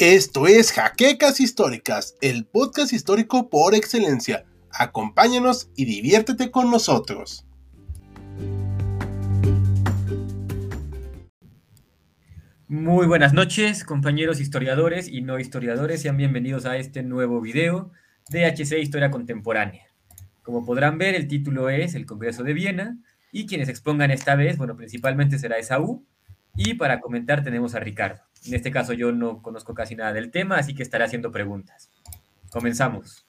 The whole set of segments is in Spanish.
Esto es Jaquecas Históricas, el podcast histórico por excelencia. Acompáñanos y diviértete con nosotros. Muy buenas noches, compañeros historiadores y no historiadores. Sean bienvenidos a este nuevo video de HC Historia Contemporánea. Como podrán ver, el título es El Congreso de Viena y quienes expongan esta vez, bueno, principalmente será Esaú y para comentar tenemos a Ricardo. En este caso yo no conozco casi nada del tema, así que estaré haciendo preguntas. Comenzamos.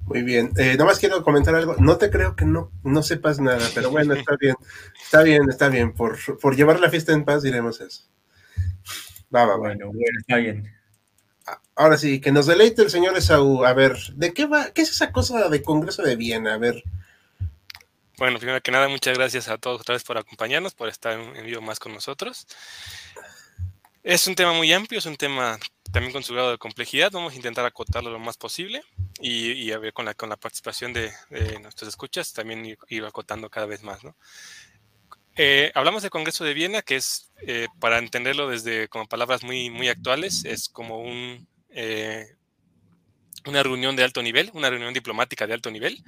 Muy bien. Eh, más quiero comentar algo. No te creo que no, no sepas nada, pero bueno, está bien. Está bien, está bien. Por, por llevar la fiesta en paz diremos eso. Va, va, bueno, bueno, está bien. Ahora sí, que nos deleite el señor Esaú. A ver, ¿de qué va? ¿Qué es esa cosa de Congreso de Viena? A ver. Bueno, primero que nada, muchas gracias a todos otra vez por acompañarnos, por estar en vivo más con nosotros. Es un tema muy amplio, es un tema también con su grado de complejidad. Vamos a intentar acotarlo lo más posible y, ver con la, participación de, nuestros escuchas también ir, acotando cada vez más. Eh, hablamos del Congreso de Viena, que es, eh, para entenderlo desde como palabras muy, muy actuales, es como un, eh, una reunión de alto nivel, una reunión diplomática de alto nivel,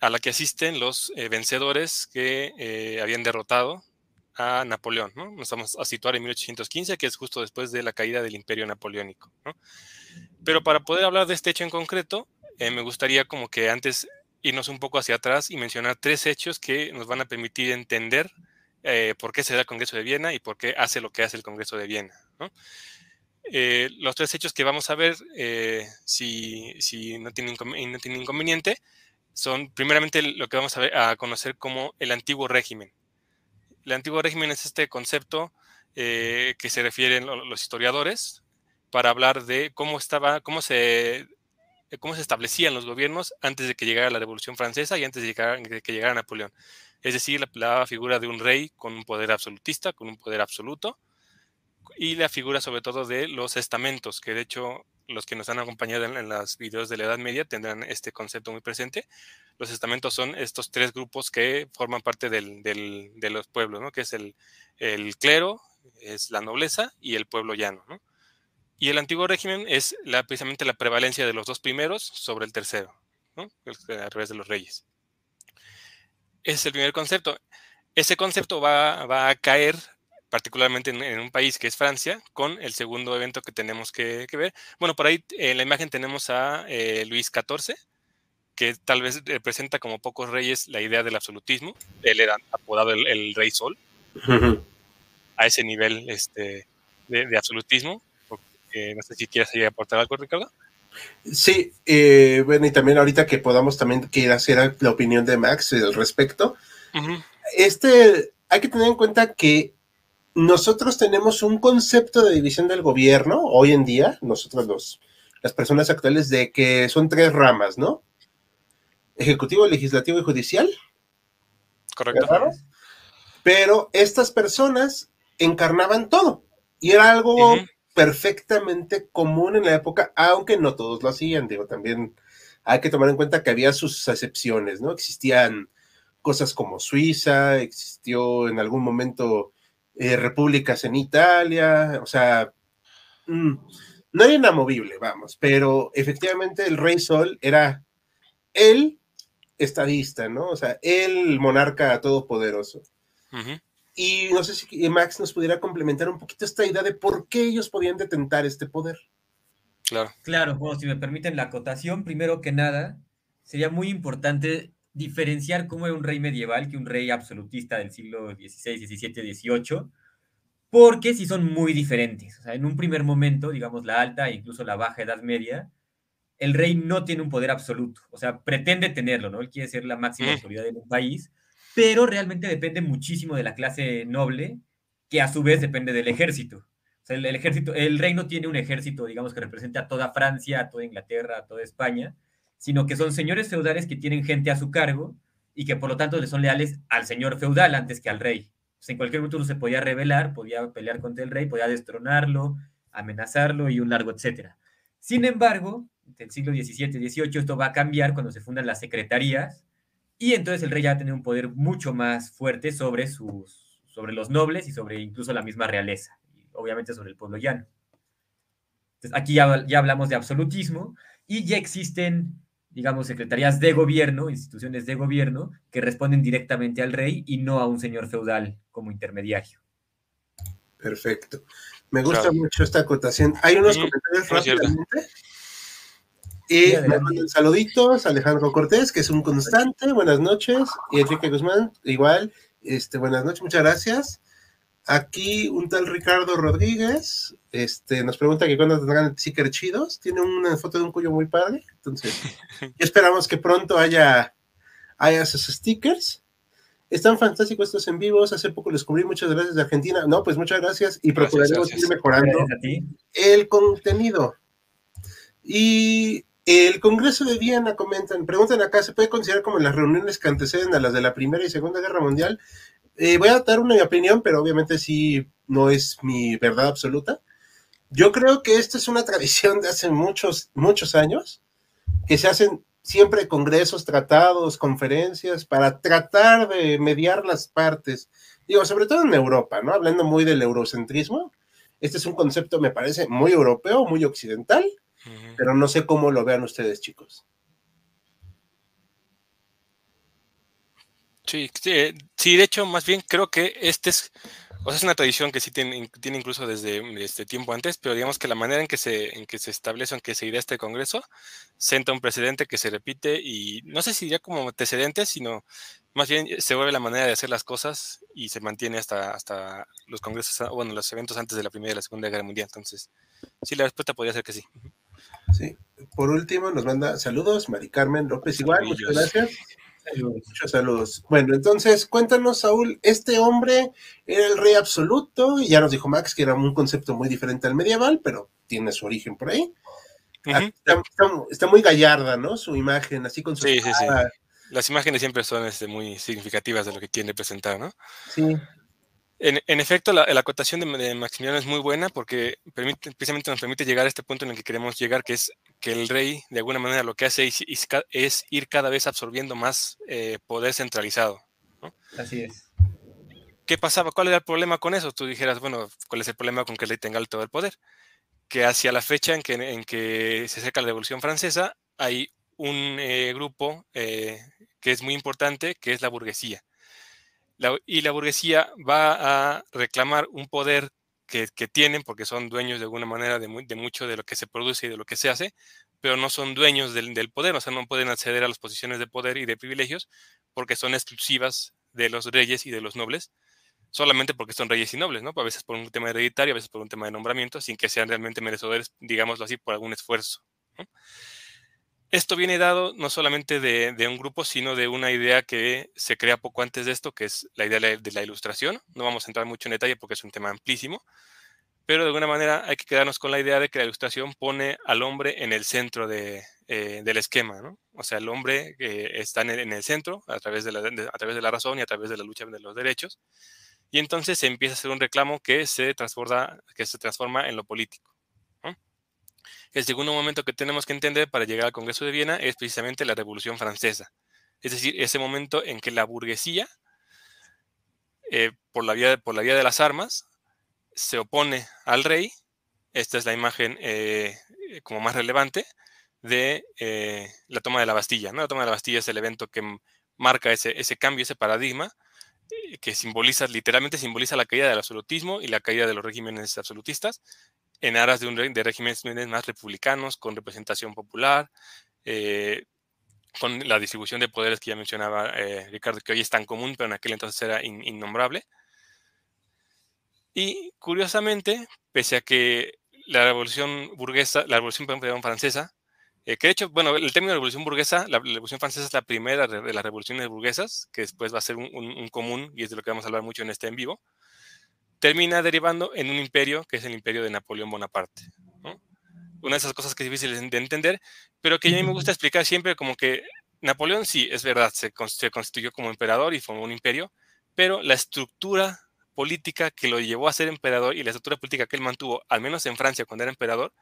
a la que asisten los vencedores que habían derrotado a Napoleón, ¿no? Nos vamos a situar en 1815, que es justo después de la caída del imperio napoleónico. Pero para poder hablar de este hecho en concreto, eh, me gustaría como que antes irnos un poco hacia atrás y mencionar tres hechos que nos van a permitir entender eh, por qué se da el Congreso de Viena y por qué hace lo que hace el Congreso de Viena. Eh, los tres hechos que vamos a ver, si, no tienen, no tienen inconveniente, son primeramente lo que vamos a conocer como el antiguo régimen, el antiguo régimen es este concepto eh, que se refieren los historiadores para hablar de cómo estaba, cómo se, cómo se establecían los gobiernos antes de que llegara la Revolución Francesa y antes de, que llegara Napoleón. Es decir, la, figura de un rey con un poder absolutista, con un poder absoluto, y la figura sobre todo de los estamentos, que de hecho los que nos han acompañado en, los videos de la Edad Media tendrán este concepto muy presente. Los estamentos son estos tres grupos que forman parte de los pueblos, ¿no? que es el, clero, es la nobleza y el pueblo llano. Y el antiguo régimen es precisamente la prevalencia de los dos primeros sobre el tercero, ¿no? a través de los reyes. Ese es el primer concepto. Ese concepto va a caer particularmente en, un país que es Francia, con el segundo evento que tenemos que, ver. Bueno, por ahí en la imagen tenemos a eh, Luis XIV, que tal vez representa como pocos reyes la idea del absolutismo. Él era apodado el, Rey Sol, a ese nivel este, de, absolutismo. no sé si quieres aportar algo, Ricardo. Sí, eh, bueno, y también ahorita que podamos también que hacer la opinión de Max al respecto. Este, hay que tener en cuenta que nosotros tenemos un concepto de división del gobierno hoy en día, nosotros los, las personas actuales, de que son tres ramas, ¿no? Ejecutivo, legislativo y judicial. Correcto. Pero estas personas encarnaban todo y era algo perfectamente común en la época, aunque no todos lo hacían, digo, también hay que tomar en cuenta que había sus excepciones, ¿no? Existían cosas como Suiza, existió en algún momento eh, repúblicas en Italia, o sea, mm, no era inamovible, vamos, pero efectivamente el rey Sol era el estadista, ¿no? O sea, el monarca todopoderoso. Y no sé si Max nos pudiera complementar un poquito esta idea de por qué ellos podían detentar este poder. Claro. Claro, bueno, si me permiten la acotación, primero que nada, sería muy importante diferenciar cómo era un rey medieval que un rey absolutista del siglo XVI, XVII, XVIII, porque sí son muy diferentes. O sea, en un primer momento, digamos la alta e incluso la baja Edad Media, el rey no tiene un poder absoluto, o sea, pretende tenerlo, ¿no? Él quiere ser la máxima autoridad en un país, pero realmente depende muchísimo de la clase noble, que a su vez depende del ejército. O sea, el, ejército, el rey no tiene un ejército, digamos, que represente a toda Francia, a toda Inglaterra, a toda España, sino que son señores feudales que tienen gente a su cargo y que por lo tanto le son leales al señor feudal antes que al rey. en cualquier momento se podía rebelar, podía pelear contra el rey, podía destronarlo, amenazarlo y un largo etcétera. Sin embargo, en el siglo XVII, XVIII esto va a cambiar cuando se fundan las secretarías y entonces el rey ya va a tener un poder mucho más fuerte sobre, sus, sobre los nobles y sobre incluso la misma realeza, y obviamente sobre el pueblo llano. aquí ya, ya hablamos de absolutismo y ya existen, digamos, secretarías de gobierno, instituciones de gobierno, que responden directamente al rey y no a un señor feudal como intermediario. Perfecto. Me gusta mucho esta acotación. Hay unos comentarios rápidamente. Y me mandan saluditos, Alejandro Cortés, que es un constante, buenas noches, y Enrique Guzmán, igual, este, buenas noches, muchas gracias. Aquí un tal Ricardo Rodríguez, este, nos pregunta que cuándo tendrán stickers chidos, tiene una foto de un cuello muy padre, entonces, esperamos que pronto haya, haya esos stickers. Están fantásticos estos en vivos. Hace poco los cubrí. Muchas gracias de Argentina. No, pues muchas gracias y procuraremos ir mejorando el contenido. Y el Congreso de Viena, comentan, preguntan acá, ¿se puede considerar como las reuniones que anteceden a las de la Primera y Segunda Guerra Mundial? Eh, voy a dar una opinión, pero obviamente sí no es mi verdad absoluta. Yo creo que esta es una tradición de hace muchos, muchos años, que se hacen siempre congresos, tratados, conferencias, para tratar de mediar las partes. Digo, sobre todo en Europa, ¿no? Hablando muy del eurocentrismo. Este es un concepto, me parece, muy europeo, muy occidental, pero no sé cómo lo vean ustedes, chicos. Sí, sí, sí, de hecho, más bien creo que este es o sea, es una tradición que sí tiene, tiene incluso desde, este tiempo antes, pero digamos que la manera en que se, en que se establece, en que se irá este Congreso, senta un precedente que se repite y no sé si diría como antecedente, sino más bien se vuelve la manera de hacer las cosas y se mantiene hasta, hasta los congresos, bueno, los eventos antes de la Primera y la Segunda Guerra Mundial. Entonces, sí, la respuesta podría ser que sí. Sí. Por último, nos manda saludos, Mari Carmen López, igual, muchas gracias. Muchos saludos. Bueno, entonces cuéntanos, Saúl, este hombre era el rey absoluto, y ya nos dijo Max que era un concepto muy diferente al medieval, pero tiene su origen por ahí. Ah, está, muy gallarda, ¿no? Su imagen, así con su... Sí, sí, sí. Las imágenes siempre son este, muy significativas de lo que quiere presentar, ¿no? Sí. En, efecto, la, acotación de, Maximiliano es muy buena porque permite, precisamente nos permite llegar a este punto en el que queremos llegar, que es que el rey, de alguna manera, lo que hace es, ir cada vez absorbiendo más eh, poder centralizado. Así es. ¿Qué pasaba? ¿Cuál era el problema con eso? Tú dijeras, bueno, ¿cuál es el problema con que el rey tenga todo el poder? Que hacia la fecha en que, en que se acerca la Revolución Francesa, hay un eh, grupo eh, que es muy importante, que es la burguesía y la burguesía va a reclamar un poder que, tienen, porque son dueños de alguna manera de, mucho de lo que se produce y de lo que se hace, pero no son dueños del, poder, o sea, no pueden acceder a las posiciones de poder y de privilegios porque son exclusivas de los reyes y de los nobles, solamente porque son reyes y nobles, ¿no? A veces por un tema hereditario, a veces por un tema de nombramiento, sin que sean realmente merecedores, digámoslo así, por algún esfuerzo. Esto viene dado no solamente de, un grupo, sino de una idea que se crea poco antes de esto, que es la idea de la ilustración. No vamos a entrar mucho en detalle porque es un tema amplísimo, pero de alguna manera hay que quedarnos con la idea de que la ilustración pone al hombre en el centro eh, del esquema, ¿no? O sea, el hombre está en el, centro a través de, la, a través de la razón y a través de la lucha de los derechos, y entonces se empieza a hacer un reclamo que se transforma, que se transforma en lo político. El segundo momento que tenemos que entender para llegar al Congreso de Viena es precisamente la Revolución Francesa. Es decir, ese momento en que la burguesía, eh, por, la vía, de las armas, se opone al rey. Esta es la imagen eh, como más relevante de eh, la toma de la Bastilla. ¿no? La toma de la Bastilla es el evento que marca ese, ese cambio, ese paradigma, que simboliza, literalmente simboliza la caída del absolutismo y la caída de los regímenes absolutistas en aras de, un, de regímenes más republicanos, con representación popular, eh, con la distribución de poderes que ya mencionaba eh, Ricardo, que hoy es tan común, pero en aquel entonces era innombrable. Y curiosamente, pese a que la revolución burguesa, la revolución francesa, eh, que de hecho, bueno, el término revolución burguesa, la, revolución francesa es la primera de las revoluciones burguesas, que después va a ser un, un, común, y es de lo que vamos a hablar mucho en este en vivo termina derivando en un imperio que es el imperio de Napoleón Bonaparte. Una de esas cosas que es difícil de entender, pero que a mí me gusta explicar siempre como que Napoleón sí, es verdad, se, constituyó como emperador y formó un imperio, pero la estructura política que lo llevó a ser emperador y la estructura política que él mantuvo, al menos en Francia cuando era emperador,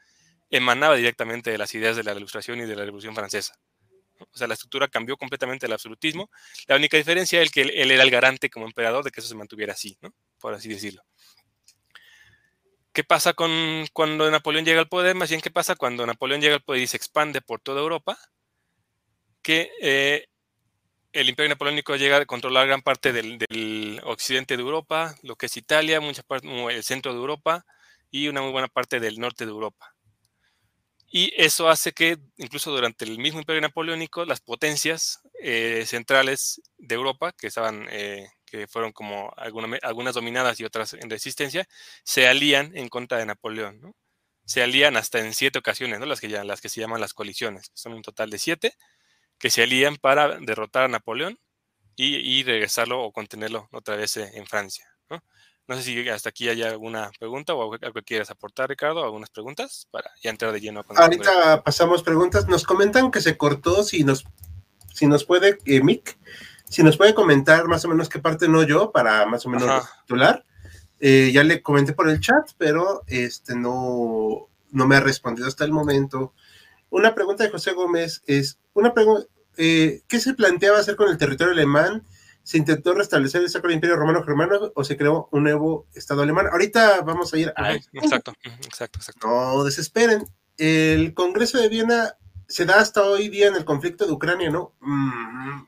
emanaba directamente de las ideas de la Ilustración y de la Revolución Francesa. O sea, la estructura cambió completamente el absolutismo. La única diferencia es que él, era el garante como emperador de que eso se mantuviera así, ¿no? Por así decirlo. ¿Qué pasa con cuando Napoleón llega al poder? Más bien, ¿qué pasa cuando Napoleón llega al poder y se expande por toda Europa? Que eh, el imperio napoleónico llega a controlar gran parte del, occidente de Europa, lo que es Italia, mucha parte, el centro de Europa y una muy buena parte del norte de Europa. Y eso hace que incluso durante el mismo imperio napoleónico las potencias eh, centrales de Europa, que estaban eh, que fueron como algunas dominadas y otras en resistencia, se alían en contra de Napoleón. Se alían hasta en siete ocasiones, ¿no? las, que ya, las que se llaman las colisiones, son un total de siete, que se alían para derrotar a Napoleón y, regresarlo o contenerlo otra vez eh, en Francia. ¿no? sé si hasta aquí hay alguna pregunta o algo que quieras aportar, Ricardo, algunas preguntas para ya entrar de lleno. Con Ahorita pasamos preguntas. Nos comentan que se cortó, si nos, si nos puede, eh, Mick, si nos puede comentar más o menos qué parte no yo para más o menos titular. Eh, ya le comenté por el chat, pero este no, no me ha respondido hasta el momento. Una pregunta de José Gómez es, una pregunta, eh, ¿qué se planteaba hacer con el territorio alemán? ¿Se intentó restablecer el Sacro Imperio Romano Germano o se creó un nuevo Estado alemán? Ahorita vamos a ir a... exacto, exacto, exacto. No desesperen. El Congreso de Viena se da hasta hoy día en el conflicto de Ucrania, ¿no? Mm.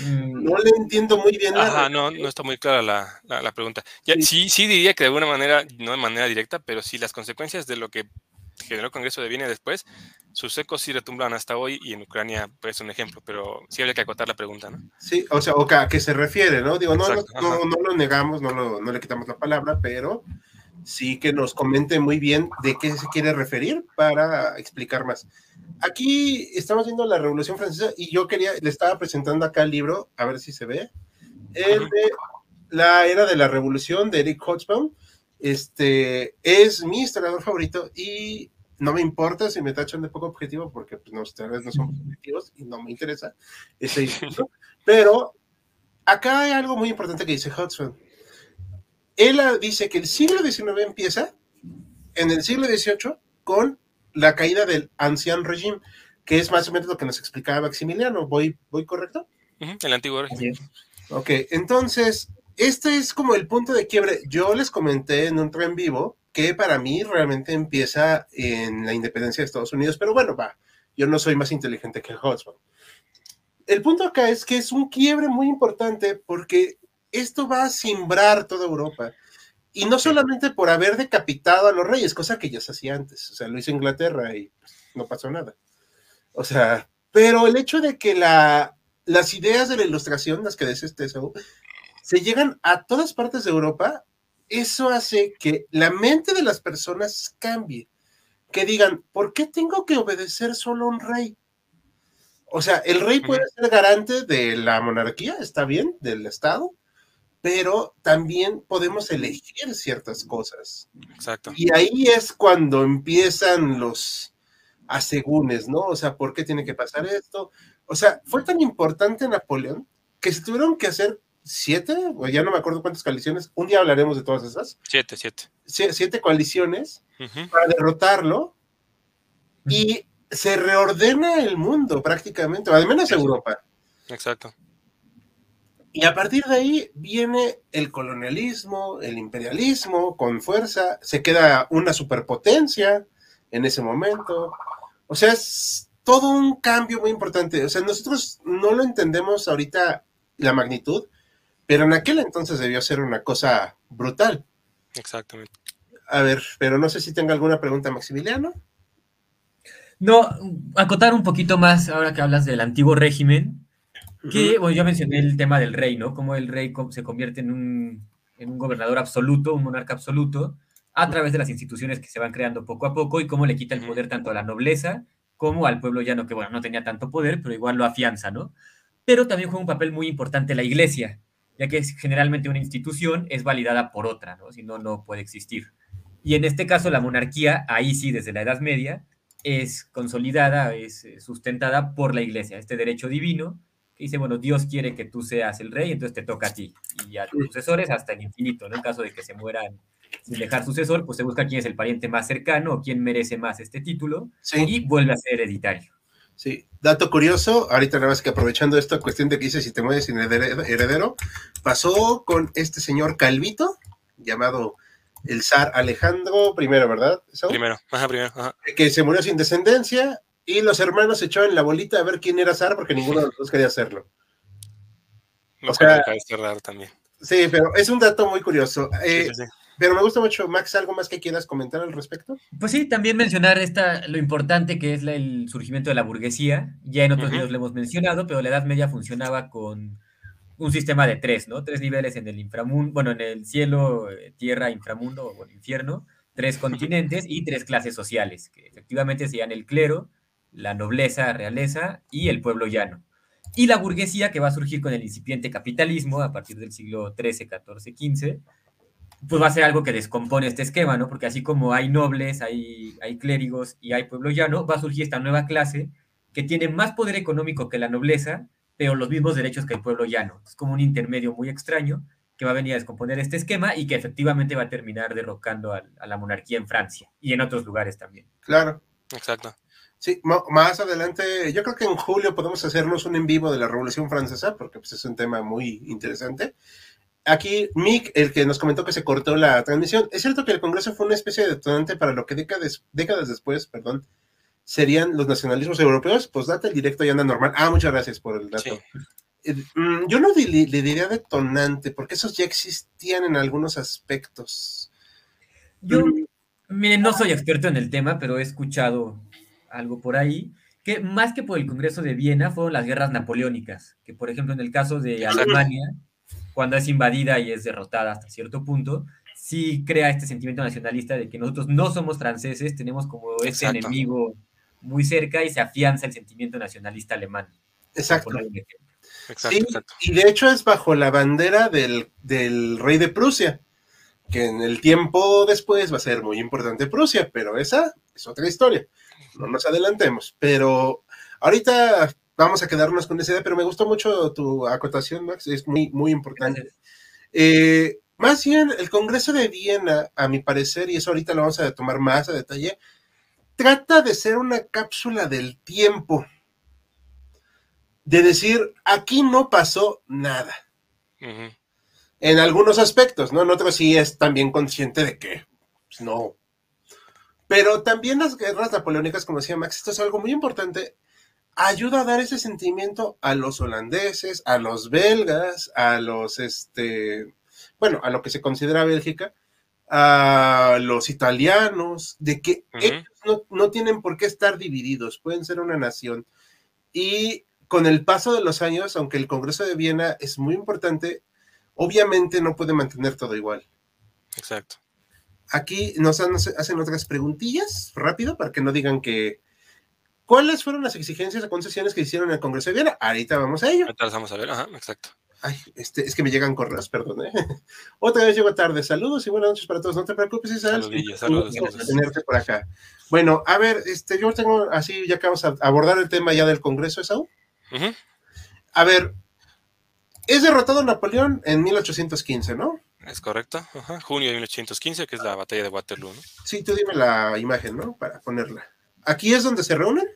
No le entiendo muy bien. Ajá, no, no está muy clara la, pregunta. sí. sí. diría que de alguna manera, no de manera directa, pero sí las consecuencias de lo que generó el Congreso de Viena después, sus ecos sí retumblan hasta hoy y en Ucrania pues, es un ejemplo, pero sí habría que acotar la pregunta, ¿no? Sí, o sea, o a qué se refiere, ¿no? Digo, no, no, no, lo negamos, no, lo, no le quitamos la palabra, pero sí que nos comente muy bien de qué se quiere referir para explicar más. Aquí estamos viendo la Revolución Francesa y yo quería, le estaba presentando acá el libro, a ver si se ve, el de la era de la Revolución de Eric Hobsbawm. Este es mi historiador favorito y no me importa si me tachan de poco objetivo porque pues, no, ustedes no son objetivos y no me interesa ese pero acá hay algo muy importante que dice Hobsbawm él dice que el siglo XIX empieza en el siglo XVIII con la caída del ancien régimen, que es más o menos lo que nos explicaba Maximiliano. ¿Voy, voy correcto? el antiguo régimen. Ok, entonces, este es como el punto de quiebre. Yo les comenté en un tren vivo que para mí realmente empieza en la independencia de Estados Unidos, pero bueno, va, yo no soy más inteligente que Hudson. El punto acá es que es un quiebre muy importante porque esto va a simbrar toda Europa. Y no solamente por haber decapitado a los reyes, cosa que ya se hacía antes, o sea, lo hizo Inglaterra y pues, no pasó nada. O sea, pero el hecho de que la, las ideas de la ilustración, las que dice este se llegan a todas partes de Europa, eso hace que la mente de las personas cambie. Que digan, ¿por qué tengo que obedecer solo a un rey? O sea, el rey puede ser garante de la monarquía, está bien, del Estado, pero también podemos elegir ciertas cosas. Exacto. Y ahí es cuando empiezan los asegúnes, ¿no? O sea, ¿por qué tiene que pasar esto? O sea, fue tan importante Napoleón que se tuvieron que hacer siete, o ya no me acuerdo cuántas coaliciones, un día hablaremos de todas esas. Siete, siete. siete coaliciones para derrotarlo y se reordena el mundo prácticamente, al menos Europa. Exacto. Y a partir de ahí viene el colonialismo, el imperialismo con fuerza, se queda una superpotencia en ese momento. O sea, es todo un cambio muy importante. O sea, nosotros no lo entendemos ahorita la magnitud, pero en aquel entonces debió ser una cosa brutal. Exactamente. A ver, pero no sé si tenga alguna pregunta, Maximiliano. No, acotar un poquito más ahora que hablas del antiguo régimen. Que, bueno, yo mencioné el tema del rey, ¿no? Cómo el rey se convierte en un, gobernador absoluto, un monarca absoluto, a través de las instituciones que se van creando poco a poco y cómo le quita el poder tanto a la nobleza como al pueblo llano, que, bueno, no tenía tanto poder, pero igual lo afianza, ¿no? Pero también juega un papel muy importante la iglesia, ya que es generalmente una institución es validada por otra, ¿no? Si no, no puede existir. Y en este caso, la monarquía, ahí sí, desde la Edad Media, es consolidada, es sustentada por la iglesia, este derecho divino dice, bueno, Dios quiere que tú seas el rey, entonces te toca a ti y a tus sucesores hasta el infinito, ¿no? En caso de que se mueran sin dejar sucesor, pues se busca quién es el pariente más cercano o quién merece más este título y vuelve a ser hereditario. Sí, dato curioso, ahorita nada más que aprovechando esta cuestión de que dice si te mueves sin heredero, pasó con este señor Calvito, llamado el zar Alejandro I, ¿verdad? Primero, ajá, primero. Que se murió sin descendencia y los hermanos se echaban la bolita a ver quién era zar porque ninguno de los dos quería hacerlo. o sea, raro también. Sí, pero es un dato muy curioso. Eh, pero me gusta mucho, Max, ¿algo más que quieras comentar al respecto? Pues sí, también mencionar esta, lo importante que es el surgimiento de la burguesía. Ya en otros videos lo hemos mencionado, pero la Edad Media funcionaba con un sistema de tres, ¿no? Tres niveles en el inframundo, bueno, en el cielo, eh, tierra, inframundo o el infierno, tres continentes y tres clases sociales, que efectivamente serían el clero, la nobleza, realeza y el pueblo llano. Y la burguesía que va a surgir con el incipiente capitalismo a partir del siglo XIII, XIV, XV, pues va a ser algo que descompone este esquema, ¿no? Porque así como hay nobles, hay, hay clérigos y hay pueblo llano, va a surgir esta nueva clase que tiene más poder económico que la nobleza, pero los mismos derechos que el pueblo llano. Es como un intermedio muy extraño que va a venir a descomponer este esquema y que efectivamente va a terminar derrocando a, la monarquía en Francia y en otros lugares también. Claro. Exacto. Sí, más adelante, yo creo que en julio podemos hacernos un en vivo de la Revolución Francesa, porque pues, es un tema muy interesante. Aquí, Mick, el que nos comentó que se cortó la transmisión, es cierto que el Congreso fue una especie de detonante para lo que décadas, décadas después, perdón, serían los nacionalismos europeos, pues date el directo y anda normal. Ah, muchas gracias por el dato. Eh, mm, yo no le, diría detonante, porque esos ya existían en algunos aspectos. Yo, miren, no soy experto en el tema, pero he escuchado algo por ahí, que más que por el Congreso de Viena fueron las guerras napoleónicas, que por ejemplo en el caso de Alemania, cuando es invadida y es derrotada hasta cierto punto, sí crea este sentimiento nacionalista de que nosotros no somos franceses, tenemos como ese enemigo muy cerca y se afianza el sentimiento nacionalista alemán. Exacto. Y de hecho es bajo la bandera del, rey de Prusia, que en el tiempo después va a ser muy importante Prusia, pero esa es otra historia. No nos adelantemos. Pero ahorita vamos a quedarnos con esa idea, pero me gustó mucho tu acotación, Max, es muy, muy importante. Eh, más bien, el Congreso de Viena, a mi parecer, y eso ahorita lo vamos a tomar más a detalle, trata de ser una cápsula del tiempo. De decir, aquí no pasó nada. En algunos aspectos, ¿no? En otros sí es también consciente de que pues, no. Pero también las guerras napoleónicas, como decía Max, esto es algo muy importante. Ayuda a dar ese sentimiento a los holandeses, a los belgas, a los, este, bueno, a lo que se considera Bélgica, a los italianos, de que ellos no, tienen por qué estar divididos, pueden ser una nación. Y con el paso de los años, aunque el Congreso de Viena es muy importante, obviamente no puede mantener todo igual. Exacto. Aquí nos, hacen otras preguntillas, rápido, para que no digan que... ¿Cuáles fueron las exigencias o concesiones que hicieron en el Congreso de Viena? Ahorita vamos a ello. Ahorita vamos a ver, ajá, exacto. Ay, este, es que me llegan correos, perdón. ¿eh? Otra vez llego tarde. Saludos y buenas noches para todos. No te preocupes, Isabel. Saludos, saludos. tenerte por acá. Bueno, a ver, este, yo tengo así, ya que vamos a abordar el tema ya del Congreso de Saúl. A ver, es derrotado Napoleón en 1815, ¿no? Es correcto, junio de 1815, que es la batalla de Waterloo, ¿no? Sí, tú dime la imagen, ¿no? Para ponerla. ¿Aquí es donde se reúnen?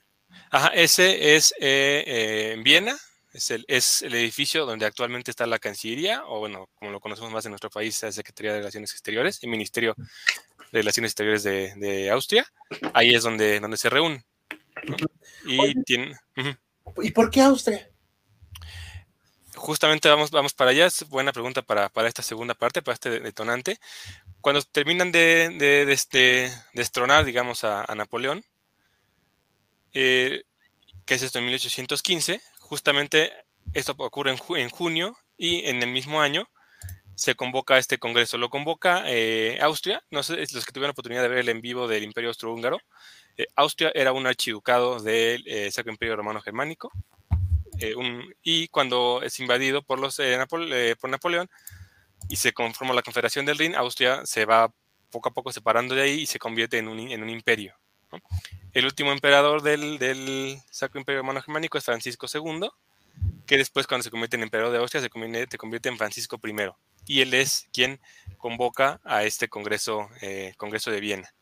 Ajá, ese es eh, eh, en Viena, es el, es el edificio donde actualmente está la Cancillería, o bueno, como lo conocemos más en nuestro país, la Secretaría de Relaciones Exteriores, el Ministerio de Relaciones Exteriores de, Austria. Ahí es donde, donde se reúnen. Y, ¿Y por qué Austria? Justamente vamos, vamos para allá. Es buena pregunta para, esta segunda parte, para este detonante. Cuando terminan de, de, este, destronar, digamos, a, Napoleón, eh, que es esto en 1815, justamente esto ocurre en, junio y en el mismo año se convoca este congreso. Lo convoca eh, Austria, no sé, los que tuvieron la oportunidad de ver el en vivo del Imperio Austrohúngaro. Eh, Austria era un archiducado del Sacro Imperio Romano Germánico. Y cuando es invadido por, los, por Napoleón y se conforma la Confederación del Rin, Austria se va poco a poco separando de ahí y se convierte en un, en un imperio. El último emperador del, Sacro Imperio Romano Germánico es Francisco II, que después cuando se convierte en emperador de Austria se convierte, en Francisco I. Y él es quien convoca a este Congreso, eh, Congreso de Viena.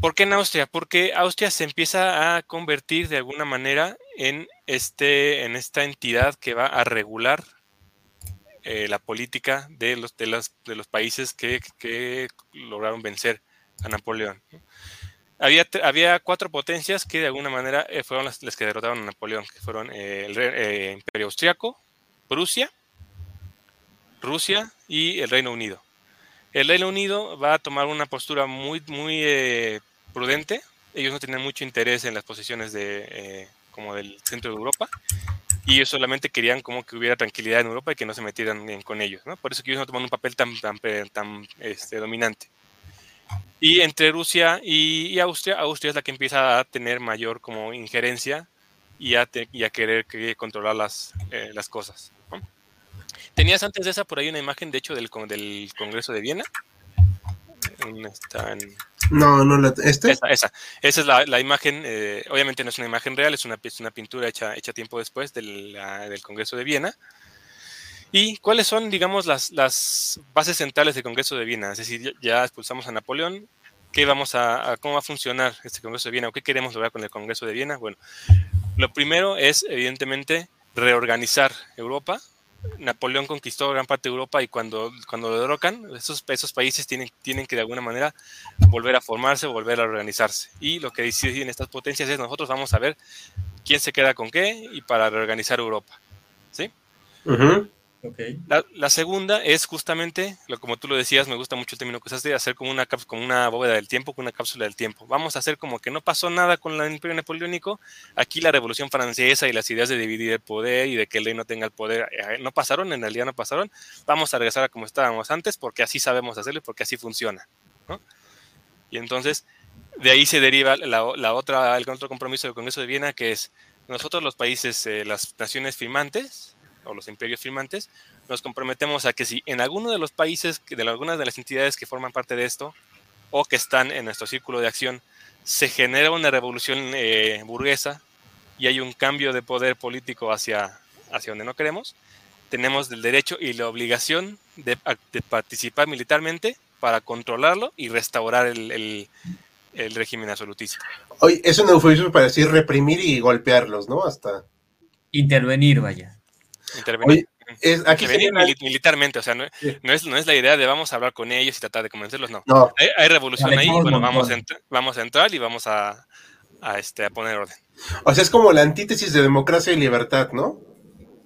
¿Por qué en Austria? Porque Austria se empieza a convertir de alguna manera en, este, en esta entidad que va a regular eh, la política de los, de los, de los países que, que, lograron vencer a Napoleón. Había, había, cuatro potencias que de alguna manera eh, fueron las, las, que derrotaron a Napoleón, que fueron el Imperio Austriaco, Prusia, Rusia y el Reino Unido. El Reino Unido va a tomar una postura muy, muy prudente. Ellos no tienen mucho interés en las posiciones de, como del centro de Europa y ellos solamente querían como que hubiera tranquilidad en Europa y que no se metieran con ellos, ¿no? Por eso ellos no toman un papel tan, tan, este, dominante. Y entre Rusia y, Austria, Austria es la que empieza a tener mayor como injerencia y a, y a querer, controlar las, eh, las cosas. Tenías antes de esa por ahí una imagen, de hecho, del, del Congreso de Viena. Está en, no, no la. ¿Este? Esa, esa. Es la, imagen. Eh, obviamente no es una imagen real, es una, una pintura hecha, hecha tiempo después del, del Congreso de Viena. ¿Y cuáles son, digamos, las, las bases centrales del Congreso de Viena? Es decir, ya expulsamos a Napoleón. ¿Qué vamos a, cómo va a funcionar este Congreso de Viena o qué queremos lograr con el Congreso de Viena? Bueno, lo primero es, evidentemente, reorganizar Europa, Napoleón conquistó gran parte de Europa y cuando, cuando lo derrocan, esos, esos países tienen, tienen que de alguna manera volver a formarse, volver a organizarse. Y lo que deciden estas potencias es nosotros vamos a ver quién se queda con qué y para reorganizar Europa. ¿Sí? La, segunda es justamente, lo, como tú lo decías, me gusta mucho el término que usaste, hacer como una, como una bóveda del tiempo, con una cápsula del tiempo. Vamos a hacer como que no pasó nada con el imperio napoleónico. Aquí la revolución francesa y las ideas de dividir el poder y de que el rey no tenga el poder eh, no pasaron, en realidad no pasaron. Vamos a regresar a como estábamos antes porque así sabemos hacerlo y porque así funciona. Y entonces, de ahí se deriva la, otra, el otro compromiso del Congreso de Viena, que es nosotros los países, eh, las naciones firmantes, o los imperios firmantes, nos comprometemos a que si en alguno de los países, de algunas de las entidades que forman parte de esto, o que están en nuestro círculo de acción, se genera una revolución eh, burguesa y hay un cambio de poder político hacia, hacia donde no queremos, tenemos el derecho y la obligación de, participar militarmente para controlarlo y restaurar el, el, régimen absolutista. Hoy es un eufemismo para decir reprimir y golpearlos, ¿no? Hasta intervenir, vaya. Intervenir. aquí militarmente, o sea, no, es, no es la idea de vamos a hablar con ellos y tratar de convencerlos, no. Hay, revolución ahí, bueno, vamos a, vamos a entrar y vamos a, a, este, a poner orden. O sea, es como la antítesis de democracia y libertad, ¿no?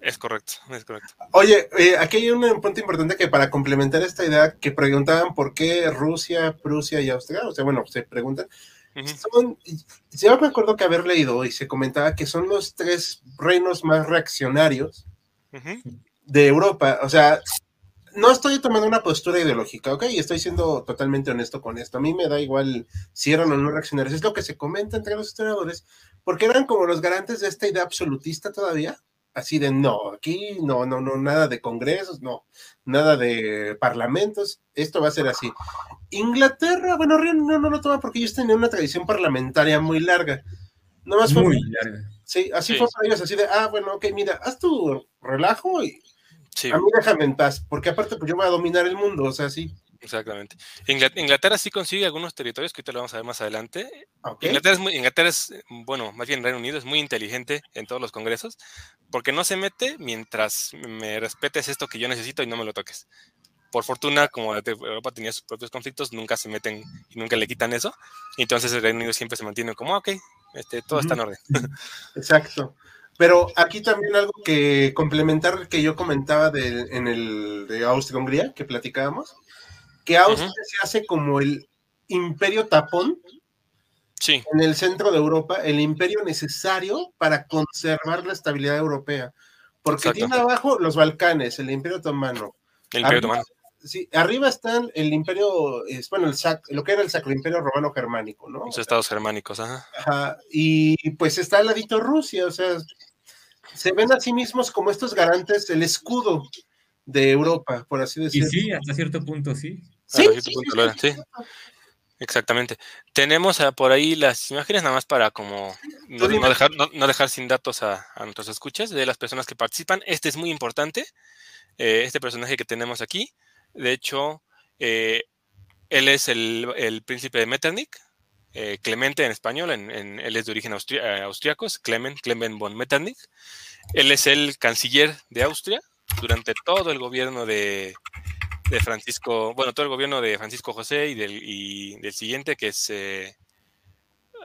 Es correcto, es correcto. Oye, eh, aquí hay un punto importante que para complementar esta idea que preguntaban por qué Rusia, Prusia y Austria, o sea, bueno, se preguntan, son, yo me acuerdo que haber leído y se comentaba que son los tres reinos más reaccionarios de Europa. O sea, no estoy tomando una postura ideológica, ¿ok? Y estoy siendo totalmente honesto con esto. A mí me da igual si eran o no reaccionarios. Es lo que se comenta entre los historiadores, porque eran como los garantes de esta idea absolutista todavía. Así de no, aquí no, no, no, nada de congresos, no, nada de parlamentos, esto va a ser así. Inglaterra, bueno, no, no lo toma porque ellos tenían una tradición parlamentaria muy larga. No más muy larga. Sí, así fue para ellos, así de, ah, bueno, ok, mira, haz tu relajo y a mí déjame en paz, porque aparte pues yo voy a dominar el mundo, o sea, sí. Exactamente. Inglaterra sí consigue algunos territorios que ahorita lo vamos a ver más adelante. Inglaterra, es muy, Inglaterra es, bueno, más bien Reino Unido es muy inteligente en todos los congresos, porque no se mete mientras me respetes esto que yo necesito y no me lo toques. Por fortuna, como Europa tenía sus propios conflictos, nunca se meten y nunca le quitan eso. Entonces el Reino Unido siempre se mantiene como, ok, este, todo está en orden. Exacto. Pero aquí también algo que complementar que yo comentaba de, en el de Austria-Hungría, que platicábamos, que Austria se hace como el imperio tapón sí. en el centro de Europa, el imperio necesario para conservar la estabilidad europea. Porque tiene abajo los Balcanes, el imperio otomano. El imperio otomano sí, arriba están el imperio, es, bueno, el lo que era el Sacro Imperio Romano Germánico, ¿no? Los estados germánicos, ajá. ajá. Y pues está al ladito Rusia, o sea, se ven a sí mismos como estos garantes, el escudo de Europa, por así decirlo. Y sí, hasta cierto punto sí. Sí, sí, Exactamente. Tenemos ah, por ahí las imágenes nada más para como no, dejar, no, dejar, sin datos a, a, nuestros escuchas de las personas que participan. Este es muy importante. Eh, este personaje que tenemos aquí de hecho, eh, él es el, príncipe de Metternich, eh, Clemente en español, en, él es de origen eh, austriaco, es Clement, von Metternich. Él es el canciller de Austria durante todo el gobierno de, Francisco, bueno, todo el gobierno de Francisco José y del, siguiente, que es,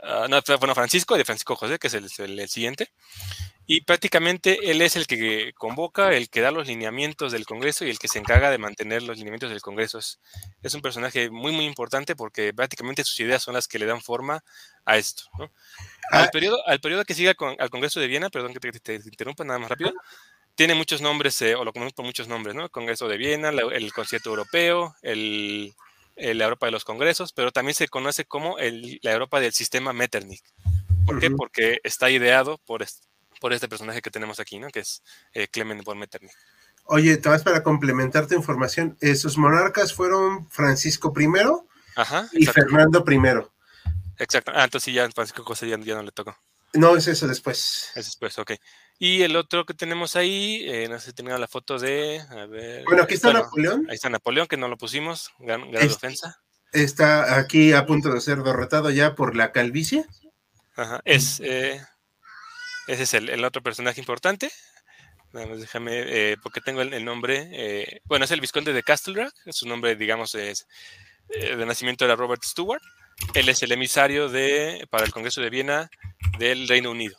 ah, no, bueno, Francisco de Francisco José, que es el, siguiente. Y prácticamente él es el que convoca, el que da los lineamientos del Congreso y el que se encarga de mantener los lineamientos del Congreso. Es, un personaje muy, muy importante porque prácticamente sus ideas son las que le dan forma a esto. Al, ah. periodo, al periodo que siga con, al Congreso de Viena, perdón que te, interrumpa nada más rápido, tiene muchos nombres, eh, o lo conocemos por muchos nombres, ¿no? El Congreso de Viena, el Concierto Europeo, el, la Europa de los Congresos, pero también se conoce como la Europa del sistema Metternich. ¿Por qué? Porque está ideado por, por este personaje que tenemos aquí, ¿no? Que es eh, Clement von Metternich. Oye, te vas para complementar tu información. Sus monarcas fueron Francisco I y Fernando I. Exacto. Ah, entonces ya Francisco José ya, no le tocó. No, es eso después. Es después, ok. Y el otro que tenemos ahí, eh, no sé si tenía la foto de. A ver, bueno, aquí está Napoleón. Ahí está Napoleón, que no lo pusimos. Gran, gran defensa. Está aquí a punto de ser derrotado ya por la calvicie. Ajá. Es, eh, ese es el, otro personaje importante. Déjame, eh, porque tengo el, nombre. bueno, es el Visconde de Castlereagh. Su nombre, digamos, es de nacimiento era Robert Stewart. Él es el emisario de, para el Congreso de Viena del Reino Unido.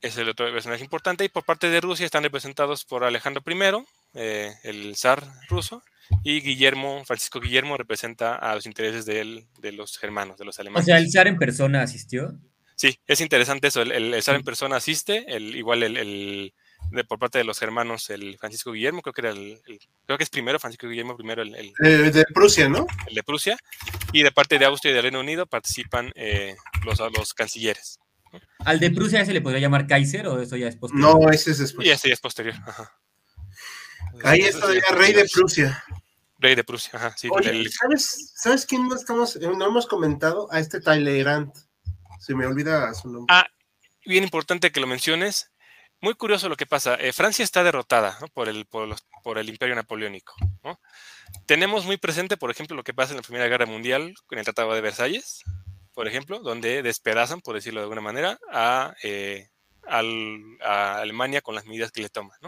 Es el otro personaje importante. Y por parte de Rusia están representados por Alejandro I, eh, el zar ruso, y Guillermo, Francisco Guillermo, representa a los intereses de, de los germanos, de los alemanes. O sea, ¿el zar en persona asistió? Sí, es interesante eso. El, zar en persona asiste, el, igual el, de, por parte de los germanos, el Francisco Guillermo, creo que era el, creo que es primero, Francisco Guillermo primero, el, eh, de Prusia, ¿no? El de Prusia, y de parte de Austria y del Reino Unido participan eh, los, los cancilleres. ¿Al de Prusia se le podría llamar Kaiser o eso ya es posterior? No, ese es después. Y ese ya es posterior. Ahí está ya rey de Prusia. Rey de Prusia, ajá. Sí, ¿sabes, ¿sabes, quién no, estamos, eh, no hemos comentado? A este Talleyrand. Se me olvida su nombre. Ah, bien importante que lo menciones. Muy curioso lo que pasa. Eh, Francia está derrotada por, el, por, el imperio napoleónico. Tenemos muy presente, por ejemplo, lo que pasa en la Primera Guerra Mundial con el Tratado de Versalles, por ejemplo, donde despedazan, por decirlo de alguna manera, a, eh, Alemania con las medidas que le toman.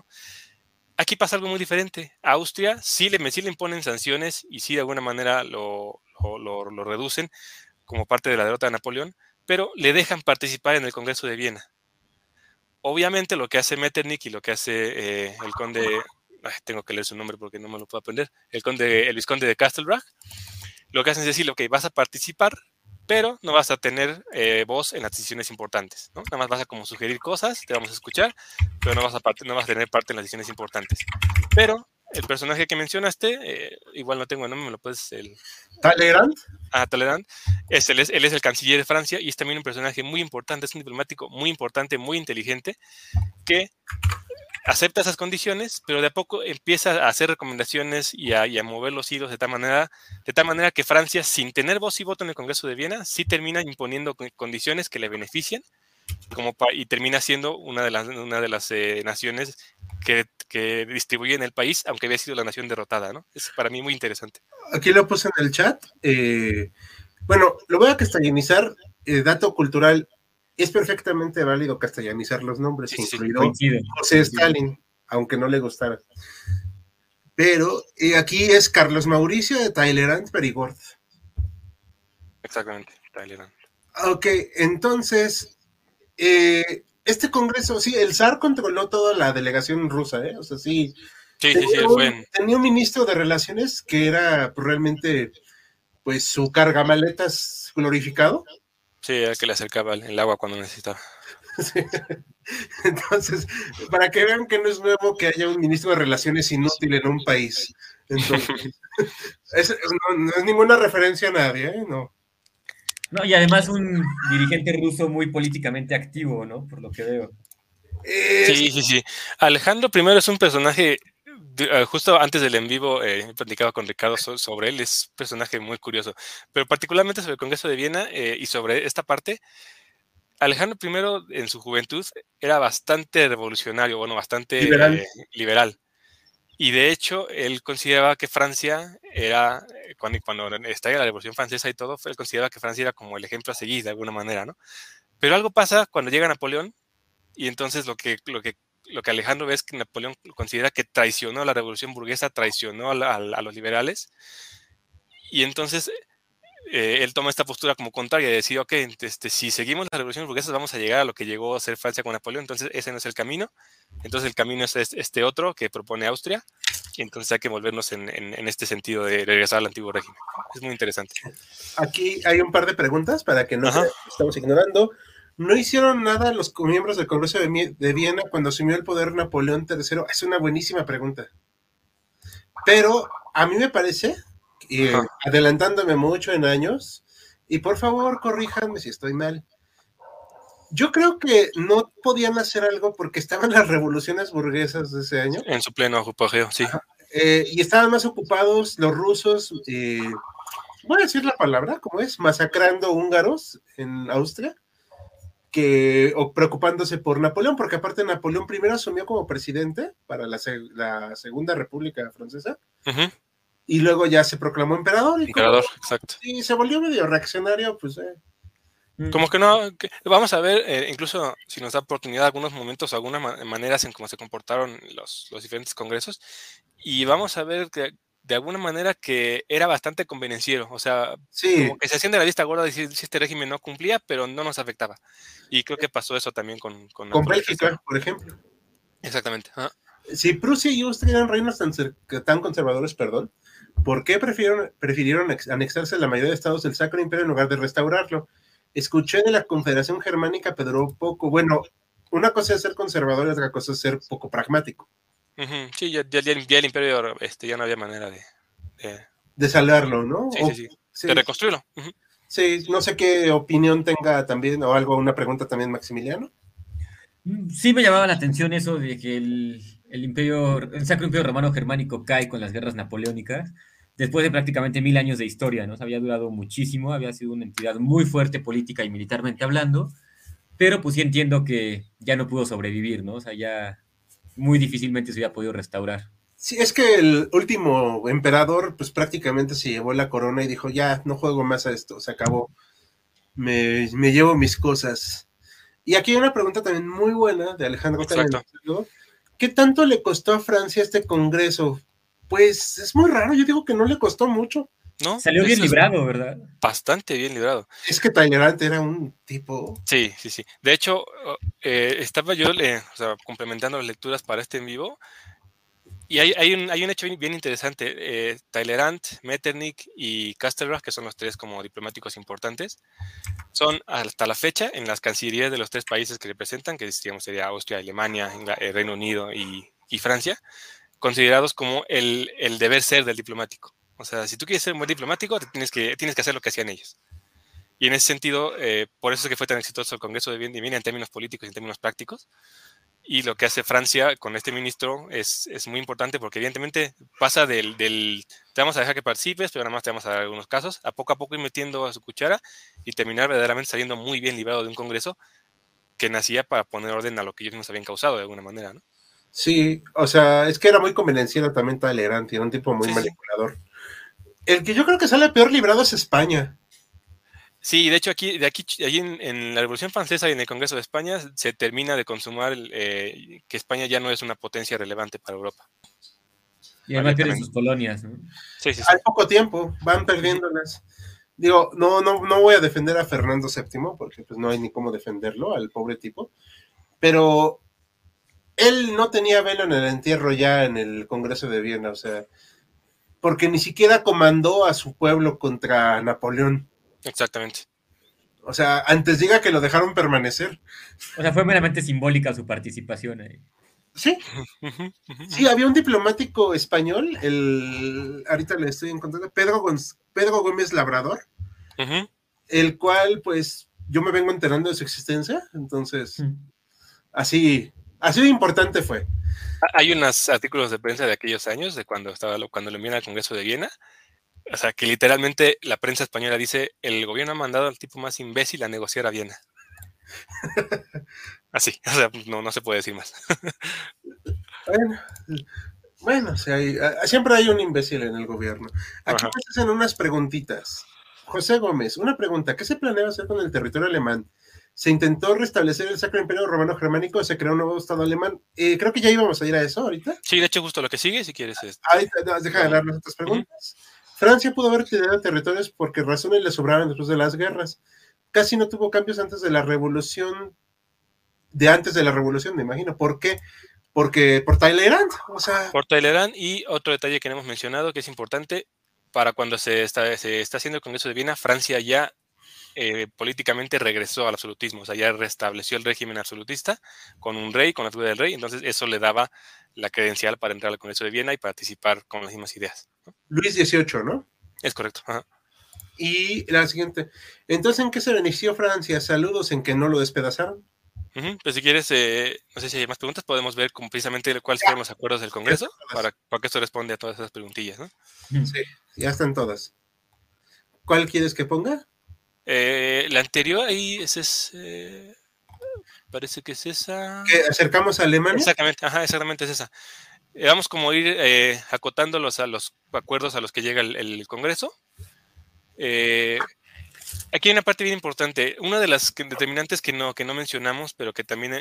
Aquí pasa algo muy diferente. A Austria sí le, sí le imponen sanciones y sí de alguna manera lo, lo reducen como parte de la derrota de Napoleón, pero le dejan participar en el Congreso de Viena. Obviamente lo que hace Metternich y lo que hace eh, el conde, tengo que leer su nombre porque no me lo puedo aprender, el conde, el visconde de Castlebrach, lo que hacen es decir, ok, vas a participar, pero no vas a tener eh, voz en las decisiones importantes, ¿no? Nada más vas a como sugerir cosas, te vamos a escuchar, pero no vas a, no vas a tener parte en las decisiones importantes. Pero el personaje que mencionaste, eh, igual no tengo el nombre, me lo puedes... El... Talleyrand. Ah, Talleyrand. Es, él, es, él es el canciller de Francia y es también un personaje muy importante, es un diplomático muy importante, muy inteligente, que acepta esas condiciones, pero de a poco empieza a hacer recomendaciones y a, y a, mover los hilos de tal manera, de tal manera que Francia, sin tener voz y voto en el Congreso de Viena, sí termina imponiendo condiciones que le benefician como y termina siendo una de las, una de las eh, naciones que, que distribuye en el país, aunque había sido la nación derrotada, ¿no? Es para mí muy interesante. Aquí lo puse en el chat. Eh, bueno, lo voy a castellanizar. Eh, dato cultural, es perfectamente válido castellanizar los nombres, incluido José Stalin, aunque no le gustara. Pero aquí es Carlos Mauricio de Talleyrand Perigord. Exactamente, Talleyrand. Ok, entonces, eh, este congreso, sí, el zar controló toda la delegación rusa, ¿eh? O sea, sí. Sí, tenía, sí, sí, un, tenía un ministro de relaciones que era pues, realmente, pues, su cargamaletas glorificado. Sí, era que le acercaba el agua cuando necesitaba. Entonces, para que vean que no es nuevo que haya un ministro de relaciones inútil en un país. Entonces, no, es ninguna referencia a nadie, ¿eh? No. No, y además un dirigente ruso muy políticamente activo, ¿no? Por lo que veo. Sí, sí, sí. Alejandro I es un personaje, eh, justo antes del en vivo eh, platicaba con Ricardo sobre él, es un personaje muy curioso, pero particularmente sobre el Congreso de Viena eh, y sobre esta parte. Alejandro I en su juventud era bastante revolucionario, bueno, bastante liberal. Y de hecho, él consideraba que Francia era, eh, cuando, cuando estalla la Revolución Francesa y todo, él consideraba que Francia era como el ejemplo a seguir de alguna manera, ¿no? Pero algo pasa cuando llega Napoleón y entonces lo que, lo que lo que Alejandro ve es que Napoleón considera que traicionó a la revolución burguesa, traicionó a, los liberales, y entonces eh, él toma esta postura como contraria y decide, ok, este, si seguimos las revoluciones burguesas vamos a llegar a lo que llegó a ser Francia con Napoleón, entonces ese no es el camino, entonces el camino es este otro que propone Austria, y entonces hay que volvernos en, este sentido de regresar al antiguo régimen. Es muy interesante. Aquí hay un par de preguntas para que no estamos ignorando. No hicieron nada los miembros del Congreso de, Viena cuando asumió el poder Napoleón III. Es una buenísima pregunta. Pero a mí me parece, adelantándome mucho en años, y por favor corríjanme si estoy mal. Yo creo que no podían hacer algo porque estaban las revoluciones burguesas de ese año. En su pleno apogeo, sí. Eh, y estaban más ocupados los rusos, eh, voy a decir la palabra, ¿cómo es? Masacrando húngaros en Austria que, o preocupándose por Napoleón, porque aparte Napoleón primero asumió como presidente para la, Segunda República Francesa, y luego ya se proclamó emperador. Y emperador, exacto. Y se volvió medio reaccionario, pues... Eh. Mm. Como que no, vamos a ver, eh, incluso si nos da oportunidad, algunos momentos, algunas maneras en cómo se comportaron los, los diferentes congresos, y vamos a ver que de alguna manera que era bastante convenenciero, o sea, como que se hacían de la lista gorda de si, este régimen no cumplía, pero no nos afectaba. Y creo que pasó eso también con... Con, con Bélgica, por ejemplo. Exactamente. Si Prusia y Austria eran reinos tan, tan conservadores, perdón, ¿por qué prefirieron, prefirieron anexarse la mayoría de estados del Sacro Imperio en lugar de restaurarlo? Escuché de la Confederación Germánica, pero poco. Bueno, una cosa es ser conservador y otra cosa es ser poco pragmático. Sí, ya, el imperio este, ya no había manera de... De, salvarlo, ¿no? Sí, sí, De reconstruirlo. Sí, no sé qué opinión tenga también, o algo, una pregunta también, Maximiliano. Mm, sí me llamaba la atención eso de que el, imperio, el Sacro Imperio Romano Germánico cae con las guerras napoleónicas, después de prácticamente mil años de historia, ¿no? había durado muchísimo, había sido una entidad muy fuerte política y militarmente hablando, pero pues sí entiendo que ya no pudo sobrevivir, ¿no? O sea, ya muy difícilmente se hubiera podido restaurar. Sí, es que el último emperador, pues prácticamente se llevó la corona y dijo, ya, no juego más a esto, se acabó, me, llevo mis cosas. Y aquí hay una pregunta también muy buena de Alejandro ¿Qué tanto le costó a Francia este congreso? Pues es muy raro, yo digo que no le costó mucho. ¿No? Salió bien librado, ¿verdad? Bastante bien librado. Es que Talleyrand era un tipo. Sí, sí, sí. De hecho, eh, estaba yo complementando las lecturas para este en vivo. Y hay, un, hay un hecho bien interesante. Eh, Metternich y Kastelbach, que son los tres como diplomáticos importantes, son hasta la fecha en las cancillerías de los tres países que representan, que digamos, sería Austria, Alemania, eh, Reino Unido y, Francia, considerados como el, el deber ser del diplomático. O sea, si tú quieres ser muy diplomático, tienes, que, tienes que hacer lo que hacían ellos. Y en ese sentido, eh, por eso es que fue tan exitoso el Congreso de Viena en términos políticos y en términos prácticos. Y lo que hace Francia con este ministro es, es muy importante porque evidentemente pasa del, del, te vamos a dejar que participes, pero nada más te vamos a dar algunos casos, a poco a poco ir metiendo a su cuchara y terminar verdaderamente saliendo muy bien librado de un Congreso que nacía para poner orden a lo que ellos nos habían causado de alguna manera, ¿no? Sí, o sea, es que era muy convenenciero también Talleyrand, era un tipo muy manipulador. El que yo creo que sale peor librado es España. Sí, de hecho aquí, de aquí, allí en, la Revolución Francesa y en el Congreso de España se termina de consumar eh, que España ya no es una potencia relevante para Europa. Y además pierden sus colonias, ¿no? Sí, sí, Hay poco tiempo, van perdiéndolas. Digo, no, no, no voy a defender a Fernando VII, porque pues no hay ni cómo defenderlo, al pobre tipo. Pero él no tenía velo en el entierro ya en el Congreso de Viena, o sea, porque ni siquiera comandó a su pueblo contra Napoleón. Exactamente. O sea, antes diga que lo dejaron permanecer. O sea, fue meramente simbólica su participación ahí. Sí. Sí, había un diplomático español, el ahorita le estoy encontrando, Pedro, Pedro Gómez Labrador, el cual, pues, yo me vengo enterando de su existencia, entonces, así, así de importante fue. Hay unos artículos de prensa de aquellos años, de cuando estaba cuando lo envían al Congreso de Viena, o sea, que literalmente la prensa española dice, el gobierno ha mandado al tipo más imbécil a negociar a Viena. Así, o sea, no, no se puede decir más. bueno, bueno siempre hay un imbécil en el gobierno. Aquí me hacen unas preguntitas. José Gómez, una pregunta, ¿qué se planea hacer con el territorio alemán? se intentó restablecer el Sacro Imperio Romano Germánico, se creó un nuevo Estado alemán. Eh, creo que ya íbamos a ir a eso ahorita. Sí, de hecho, justo lo que sigue, si quieres. Este... Ahí, deja de dar las otras preguntas. Francia pudo haber tenido territorios porque razones le sobraron después de las guerras. Casi no tuvo cambios antes de la revolución, de antes de la revolución, me imagino. ¿Por qué? Porque por Talleyrand, o sea. Por Talleyrand y otro detalle que no hemos mencionado que es importante, para cuando se está, se está haciendo el Congreso de Viena, Francia ya eh, políticamente regresó al absolutismo, o sea, ya restableció el régimen absolutista con un rey, con la figura del rey, entonces eso le daba la credencial para entrar al Congreso de Viena y participar con las mismas ideas. Luis XVIII, ¿no? Es correcto. Y la siguiente, entonces, ¿en qué se benefició Francia? Saludos en que no lo despedazaron. Pues si quieres, eh, no sé si hay más preguntas, podemos ver precisamente cuáles fueron los acuerdos del Congreso, para, que esto responde a todas esas preguntillas, ¿no? Sí, ya están todas. ¿Cuál quieres que ponga? Eh, la anterior, ahí ese es. Eh, parece que es esa. ¿Que acercamos a Alemania? Exactamente, ajá, exactamente es esa. Eh, vamos como ir acotándolos a los acuerdos a los que llega el, Congreso. aquí hay una parte bien importante. Una de las determinantes que no, que no mencionamos, pero que también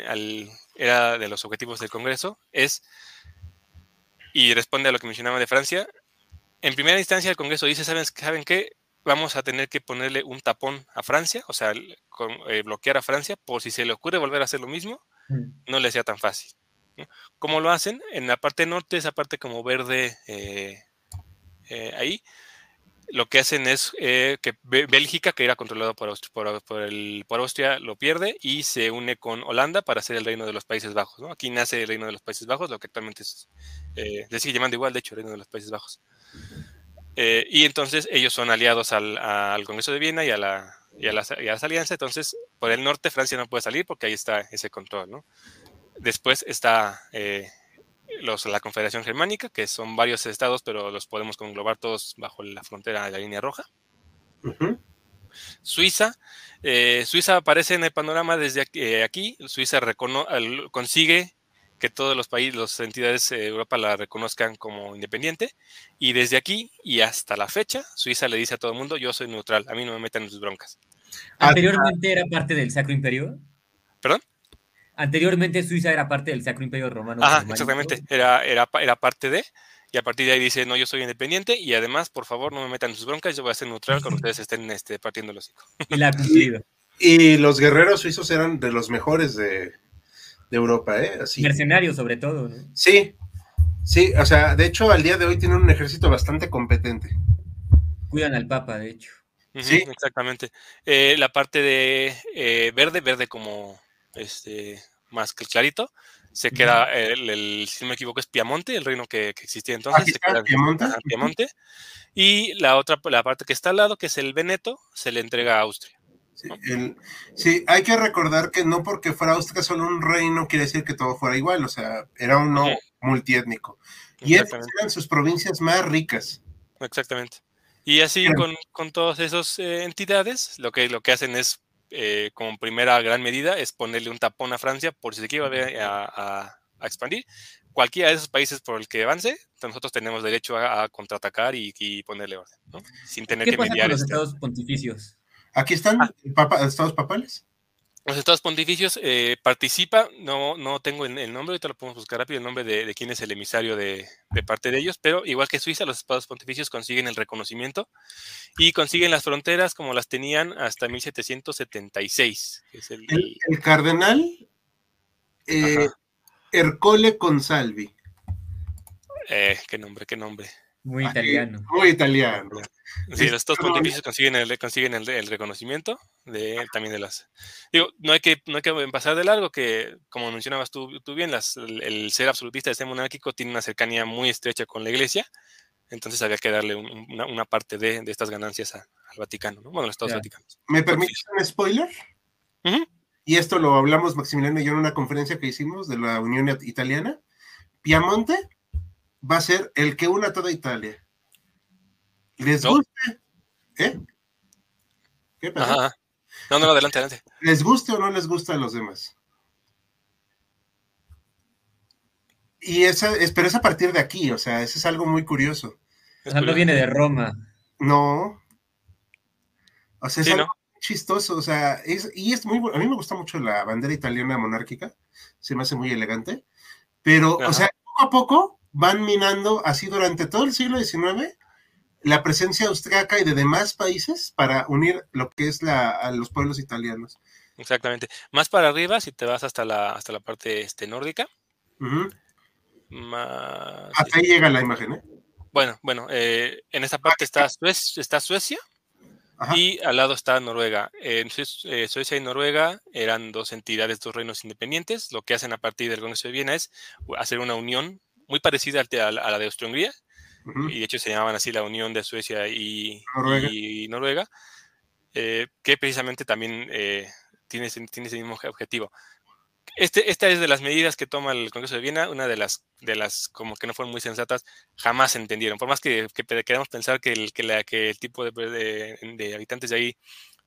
era de los objetivos del Congreso, es, y responde a lo que mencionaba de Francia, en primera instancia el Congreso dice, ¿saben, ¿saben qué? vamos a tener que ponerle un tapón a Francia, o sea, eh, bloquear a Francia por si se le ocurre volver a hacer lo mismo, mm. no le sea tan fácil. ¿Cómo lo hacen? En la parte norte, esa parte como verde eh, eh, ahí, lo que hacen es que Bélgica, que era controlado por, Austria, lo pierde y se une con Holanda para hacer el reino de los Países Bajos. Aquí nace el reino de los Países Bajos, lo que actualmente es, le sigue llamando igual, de hecho, el reino de los Países Bajos. Eh, y entonces ellos son aliados al, Congreso de Viena y a, la, y, a las, alianzas. Entonces, por el norte Francia no puede salir porque ahí está ese control. ¿no? Después está eh, los, la Confederación Germánica, que son varios estados, pero los podemos conglobar todos bajo la frontera de la línea roja. Suiza. Eh, Suiza aparece en el panorama desde aquí. Suiza consigue que todos los países, las entidades de Europa la reconozcan como independiente. Y desde aquí y hasta la fecha, Suiza le dice a todo el mundo, yo soy neutral, a mí no me metan en sus broncas. ¿Anteriormente era parte del Sacro Imperio? ¿Perdón? Anteriormente Suiza era parte del Sacro Imperio Romano. Ajá, exactamente, era, era, era parte de, y a partir de ahí dice, no, yo soy independiente y además, por favor, no me metan en sus broncas, yo voy a ser neutral cuando ustedes estén este, partiendo los hijos. Y la cumplido. Y los guerreros suizos eran de los mejores de, de Europa, ¿eh? Así. Mercenarios sobre todo, ¿no? Sí, sí, o sea, de hecho al día de hoy tienen un ejército bastante competente. Cuidan al Papa, de hecho. sí, exactamente. Eh, la parte de eh, verde, verde como este más que clarito, se queda, el, si no me equivoco, es Piamonte, el reino que, existía entonces. se queda, Piamonte. Piamonte. Y la otra, la parte que está al lado, que es el Veneto, se le entrega a Austria. Sí, hay que recordar que no porque fuera Austria solo un reino quiere decir que todo fuera igual, o sea, era uno multiétnico. Y estas eran sus provincias más ricas. Exactamente. Y así con, con, todas esas eh, entidades, lo que, lo que hacen es, eh, como primera gran medida, es ponerle un tapón a Francia por si se quiere a, a, expandir. Cualquiera de esos países por el que avance, nosotros tenemos derecho a, contraatacar y, ponerle orden, ¿no? Sin tener que mediar. Con los este estados pontificios? Aquí están ah. estados papales. Los estados pontificios eh, participa, no, no tengo el, nombre, ahorita lo podemos buscar rápido, el nombre de, quién es el emisario de, parte de ellos, pero igual que Suiza, los estados pontificios consiguen el reconocimiento y consiguen las fronteras como las tenían hasta 1776. el, cardenal eh, Ercole Consalvi. Eh, qué nombre, qué nombre. Muy italiano. Muy italiano. Sí, los dos pontificios consiguen el, consiguen el, reconocimiento de también de las. Digo, no hay que, no hay que pasar de largo que, como mencionabas tú, tú bien, las, el, ser absolutista, el ser monárquico, tiene una cercanía muy estrecha con la iglesia, entonces había que darle una, parte de, estas ganancias al Vaticano, ¿no? Bueno, los Estados Vaticanos. ¿Me permites un spoiler? Y esto lo hablamos Maximiliano y yo en una conferencia que hicimos de la Unión Italiana. Piamonte va a ser el que una toda Italia. ¿Les guste? ¿Eh? ¿Qué pasa? No, no, adelante, adelante. ¿Les guste o no les gusta a los demás? Y esa, pero es a partir de aquí, o sea, eso es algo muy curioso. no viene de Roma. No. O sea, es algo chistoso, o sea, es, y es muy, a mí me gusta mucho la bandera italiana monárquica, se me hace muy elegante, pero, o sea, poco a poco van minando así durante todo el siglo XIX la presencia austriaca y de demás países para unir lo que es la, a los pueblos italianos. Exactamente. Más para arriba, si te vas hasta la, hasta la parte este, nórdica. más, hasta ahí llega la imagen, ¿eh? Bueno, bueno, eh, en esta parte está, está Suecia y al lado está Noruega. Eh, Suecia y Noruega eran dos entidades, dos reinos independientes. Lo que hacen a partir del Congreso de Viena es hacer una unión muy parecida a la de Austria-Hungría, y de hecho se llamaban así la Unión de Suecia y Noruega, eh, que precisamente también tiene, tiene ese mismo objetivo. Este, esta es de las medidas que toma el Congreso de Viena, una de las, de las como que no fueron muy sensatas, jamás se entendieron. Por más que, que queramos pensar que el, que, la, que el tipo de, de, habitantes de ahí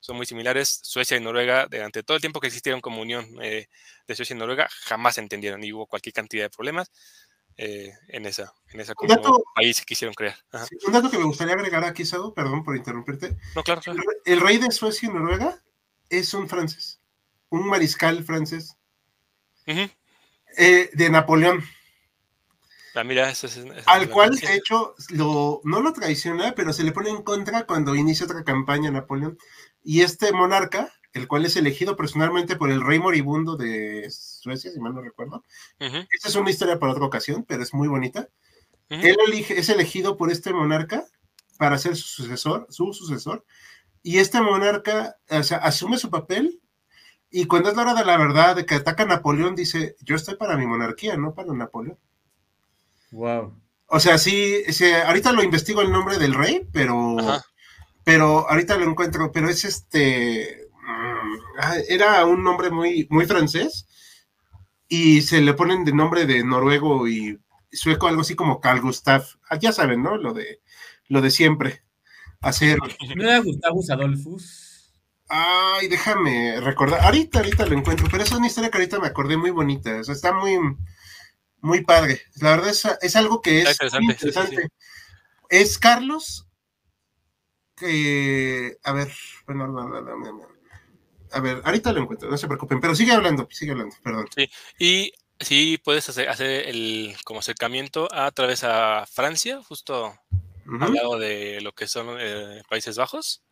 son muy similares, Suecia y Noruega, durante todo el tiempo que existieron como unión eh, de Suecia y Noruega, jamás se entendieron y hubo cualquier cantidad de problemas eh, en esa, en esa país que quisieron crear. un dato que me gustaría agregar aquí, Sado, perdón por interrumpirte. No, claro, El, rey de Suecia y Noruega es un francés, un mariscal francés. Eh, de Napoleón. Ah, mira, Al cual, de hecho, lo, no lo traiciona, pero se le pone en contra cuando inicia otra campaña Napoleón. Y este monarca, el cual es elegido personalmente por el rey moribundo de Suecia, si mal no recuerdo. Esta es una historia para otra ocasión, pero es muy bonita. Él elige, es elegido por este monarca para ser su sucesor, su sucesor. Y este monarca asume su papel y cuando es la hora de la verdad, de que ataca a Napoleón, dice, yo estoy para mi monarquía, no para Napoleón. Wow. O sea, sí, ahorita lo investigo el nombre del rey, pero, pero ahorita lo encuentro, pero es este, mm, ah, era un nombre muy, muy francés y se le ponen de nombre de noruego y sueco, algo así como Carl Gustav. Ah, ya saben, ¿no? Lo de, lo de siempre. Hacer. ¿No era Gustavus Adolfus? Ay, déjame recordar. Ahorita, ahorita lo encuentro, pero es una historia que ahorita me acordé muy bonita. O sea, está muy, muy padre. La verdad es, es algo que es interesante. Es Carlos. Que, a ver, bueno, no, no, no, a ver, ahorita lo encuentro, no se preocupen, pero sigue hablando, sigue hablando, perdón. Sí, y sí puedes hacer, hacer el como acercamiento a través a Francia, justo al lado de lo que son eh, Países Bajos.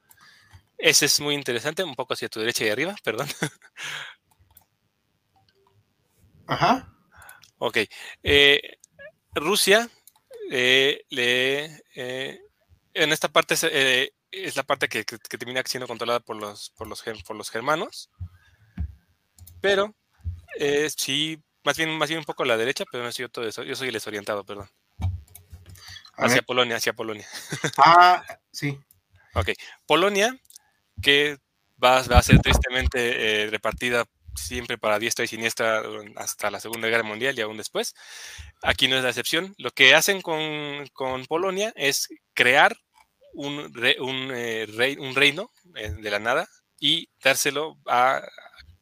Ese es muy interesante, un poco hacia tu derecha y arriba, perdón. Ajá. Ok. Eh, Rusia eh, le, en esta parte es, la parte que, termina siendo controlada por los, por los, por los germanos. Pero sí, más bien, más bien un poco a la derecha, pero no soy yo todo eso. Yo soy el desorientado, perdón. hacia Polonia, hacia Polonia. Ah, sí. Ok. Polonia que va, a ser tristemente eh, repartida siempre para diestra y siniestra hasta la Segunda Guerra Mundial y aún después. Aquí no es la excepción. Lo que hacen con, Polonia es crear un, un, eh, rey, un reino eh, de la nada y dárselo a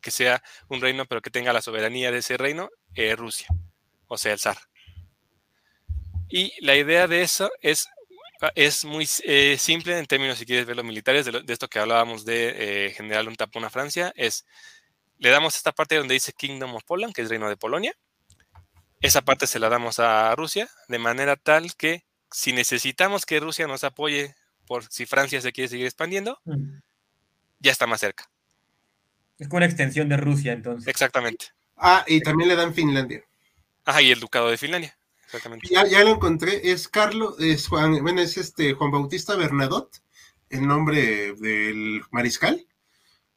que sea un reino, pero que tenga la soberanía de ese reino, Rusia, o sea, el zar. Y la idea de eso es es muy eh, simple en términos, si quieres ver los militares, de, esto que hablábamos de eh, generar un tapón a Francia, es, le damos esta parte donde dice Kingdom of Poland, que es Reino de Polonia, esa parte se la damos a Rusia, de manera tal que si necesitamos que Rusia nos apoye por si Francia se quiere seguir expandiendo, mm. ya está más cerca. Es como una extensión de Rusia, entonces. Exactamente. Ah, y también le dan Finlandia. Ajá, y el Ducado de Finlandia. Ya, ya, lo encontré, es Carlos, es Juan, bueno, es este Juan Bautista Bernadotte, el nombre del mariscal.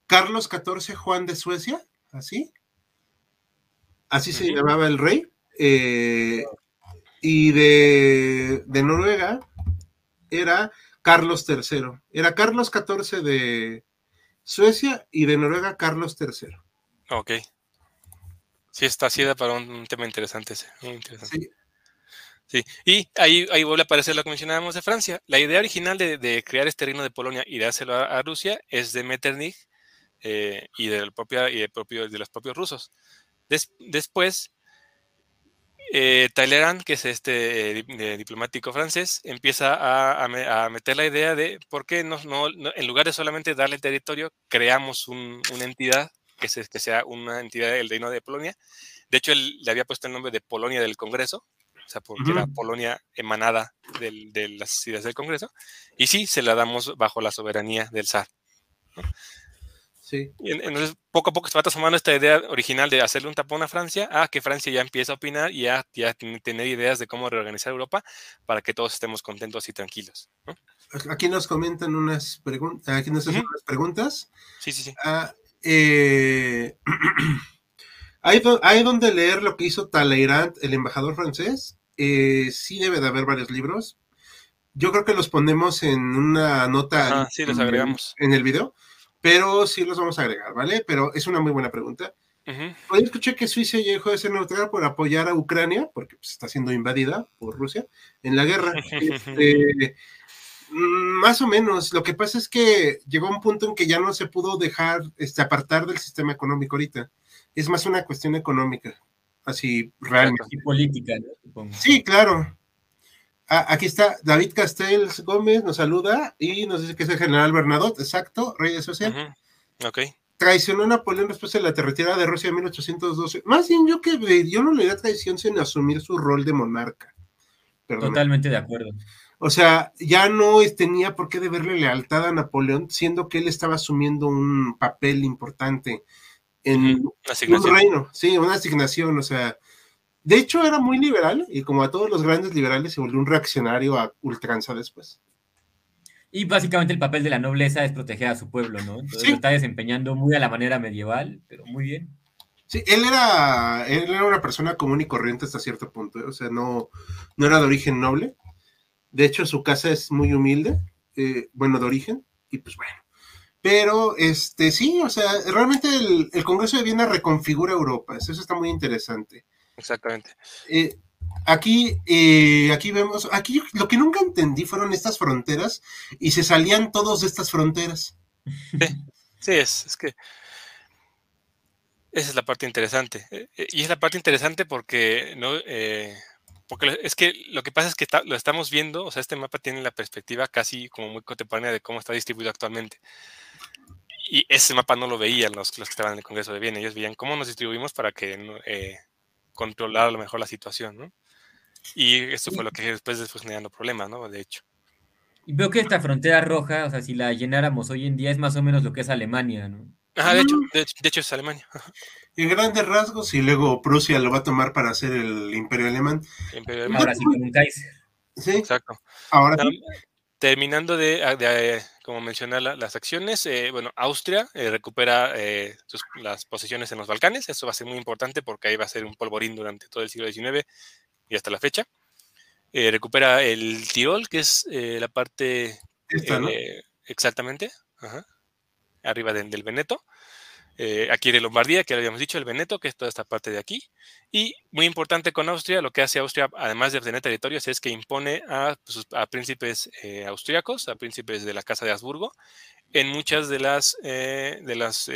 Carlos XIV Juan de Suecia, así. Así se llamaba el rey. Eh, y de, de, Noruega era Carlos III. Era Carlos XIV de Suecia y de Noruega Carlos III. Ok. Sí, está así para un, tema interesante ese. Muy interesante. Sí. Sí, y ahí, ahí vuelve a aparecer lo que mencionábamos de Francia. La idea original de, crear este reino de Polonia y dárselo a, Rusia es de Metternich eh, y, del propio, y de, propio, de los propios rusos. después, eh, Talleyrand, que es este diplomático francés, empieza a, meter la idea de por qué no, en lugar de solamente darle territorio, creamos una entidad que, que, sea una entidad del reino de Polonia. De hecho, él le había puesto el nombre de Polonia del Congreso, o sea, porque era Polonia emanada de las ideas del Congreso, y sí, se la damos bajo la soberanía del zar. Sí. entonces, poco a poco se va transformando esta idea original de hacerle un tapón a Francia, a que Francia ya empieza a opinar y a, ya tener ideas de cómo reorganizar Europa para que todos estemos contentos y tranquilos. Aquí nos comentan unas, preguntas aquí nos hacen unas preguntas. Sí, sí, sí. Ah, eh, ¿hay, ¿hay, donde leer lo que hizo Talleyrand, el embajador francés? Eh, sí debe de haber varios libros. Yo creo que los ponemos en una nota. sí, los agregamos. En el video, pero sí los vamos a agregar, ¿vale? Pero es una muy buena pregunta. Hoy escuché que Suiza ya dejó de ser neutral por apoyar a Ucrania, porque pues, está siendo invadida por Rusia en la guerra. Este, mm, más o menos. Lo que pasa es que llegó un punto en que ya no se pudo dejar este, apartar del sistema económico ahorita. Es más una cuestión económica así realmente. Y política, Sí, claro. Ah, aquí está David Castells Gómez, nos saluda y nos dice que es el general Bernadotte, exacto, rey de Suecia. Ok. Traicionó a Napoleón después de la retirada de Rusia en 1812. Más bien yo que yo no le da traición sin asumir su rol de monarca. Totalmente de acuerdo. O sea, ya no tenía por qué deberle lealtad a Napoleón, siendo que él estaba asumiendo un papel importante en un reino, sí, una asignación, o sea, de hecho era muy liberal y como a todos los grandes liberales se volvió un reaccionario a ultranza después. Y básicamente el papel de la nobleza es proteger a su pueblo, ¿no? Entonces lo está desempeñando muy a la manera medieval, pero muy bien. Sí, él era, él era una persona común y corriente hasta cierto punto, ¿eh? o sea, no, no era de origen noble. De hecho, su casa es muy humilde, eh, bueno, de origen, y pues bueno, pero, este, sí, o sea, realmente el, Congreso de Viena reconfigura Europa, eso está muy interesante. Exactamente. Eh, aquí, eh, aquí vemos, aquí lo que nunca entendí fueron estas fronteras y se salían todos de estas fronteras. Sí, es, es que esa es la parte interesante. Eh, y es la parte interesante porque no, porque es que lo que pasa es que lo estamos viendo, o sea, este mapa tiene la perspectiva casi como muy contemporánea de cómo está distribuido actualmente y ese mapa no lo veían los, los que estaban en el Congreso de Viena. Ellos veían cómo nos distribuimos para que eh, controlar a lo mejor la situación, ¿no? Y esto fue lo que después fue generando problemas, ¿no? De hecho. Y veo que esta frontera roja, o sea, si la llenáramos hoy en día, es más o menos lo que es Alemania, ¿no? Ajá, de hecho, de, hecho es Alemania. En grandes rasgos, y luego Prusia lo va a tomar para hacer el Imperio Alemán. Imperio Alemán. Ahora sí, con un Kaiser. Sí. Exacto. Ahora Terminando de, como mencioné, las acciones, eh, bueno, Austria eh, recupera eh, las posiciones en los Balcanes. Eso va a ser muy importante porque ahí va a ser un polvorín durante todo el siglo XIX y hasta la fecha. recupera el Tirol, que es la parte... Exactamente. arriba del Veneto. Eh, aquí de Lombardía, que lo habíamos dicho, el Veneto, que es toda esta parte de aquí. Y muy importante con Austria, lo que hace Austria, además de tener territorios, es que impone a, príncipes eh, austriacos, a príncipes de la Casa de Habsburgo, en muchas de las eh, de los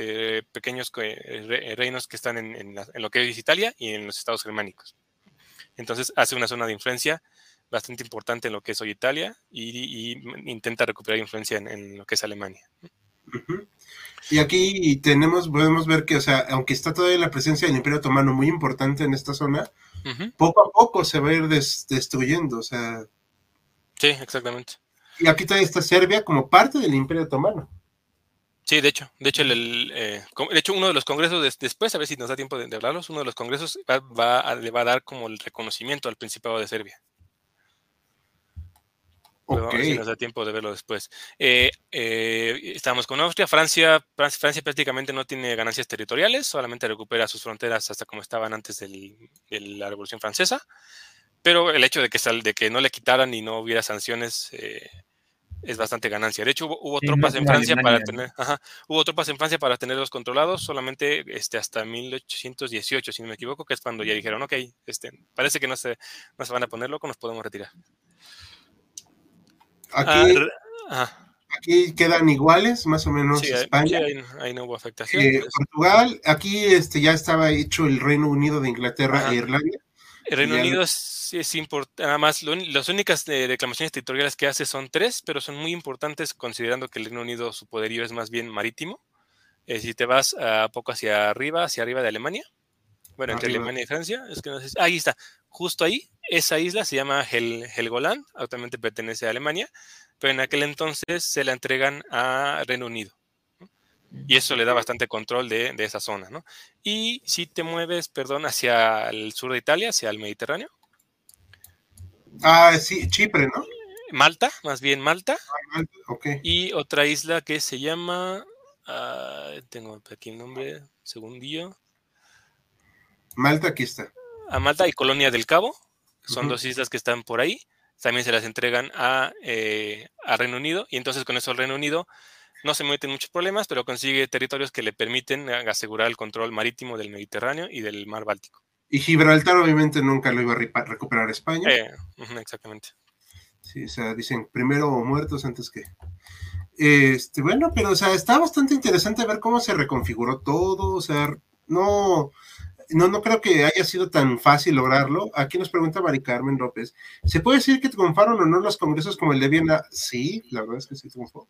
pequeños reinos que están en, lo que es Italia y en los estados germánicos. Entonces hace una zona de influencia bastante importante en lo que es hoy Italia y, intenta recuperar influencia en, lo que es Alemania. Y aquí tenemos, podemos ver que, o sea, aunque está todavía la presencia del Imperio Otomano muy importante en esta zona, poco a poco se va a ir destruyendo, o sea. Sí, exactamente. Y aquí todavía está Serbia como parte del Imperio Otomano. Sí, de hecho, de hecho, el, eh, de hecho uno de los congresos después, a ver si nos da tiempo de, hablarlos, uno de los congresos va, le va a dar como el reconocimiento al Principado de Serbia. Okay. nos da tiempo de verlo después. Eh, eh, estamos con Austria. Francia, Francia prácticamente no tiene ganancias territoriales, solamente recupera sus fronteras hasta como estaban antes de la Revolución Francesa. Pero el hecho de que, de que no le quitaran y no hubiera sanciones eh, es bastante ganancia. De hecho, hubo, tropas en Francia para tener, hubo tropas en Francia para tenerlos controlados solamente este, hasta 1818, si no me equivoco, que es cuando ya dijeron, ok, este, parece que no se, no se van a poner locos, nos podemos retirar. Aquí, aquí quedan iguales, más o menos España. ahí, no hubo afectación. Eh, Portugal, aquí este, ya estaba hecho el Reino Unido de Inglaterra e Irlanda. El Reino Unido es, es importante, nada más, las únicas reclamaciones territoriales que hace son tres, pero son muy importantes considerando que el Reino Unido, su poderío es más bien marítimo. Eh, si te vas a poco hacia arriba, hacia arriba de Alemania, bueno, entre Alemania y Francia, es que no sé, ahí está, justo ahí, esa isla se llama Hel Helgoland, actualmente pertenece a Alemania, pero en aquel entonces se la entregan a Reino Unido. Y eso le da bastante control de, esa zona, ¿no? Y si te mueves, perdón, hacia el sur de Italia, hacia el Mediterráneo. Ah, sí, Chipre, ¿no? Malta, más bien Malta. Ah, Malta Y otra isla que se llama, ah, tengo aquí el nombre, segundillo. Malta, aquí está. A Malta y Colonia del Cabo, son dos islas que están por ahí. También se las entregan a, eh, a Reino Unido y entonces con eso el Reino Unido no se mete en muchos problemas, pero consigue territorios que le permiten asegurar el control marítimo del Mediterráneo y del mar Báltico. Y Gibraltar obviamente nunca lo iba a recuperar España. Eh, exactamente. Sí, o sea, dicen primero muertos antes que... Este, bueno, pero o sea, está bastante interesante ver cómo se reconfiguró todo, o sea, no, no, no creo que haya sido tan fácil lograrlo. Aquí nos pregunta Mari Carmen López, ¿se puede decir que triunfaron o no los congresos como el de Viena? Sí, la verdad es que sí triunfó.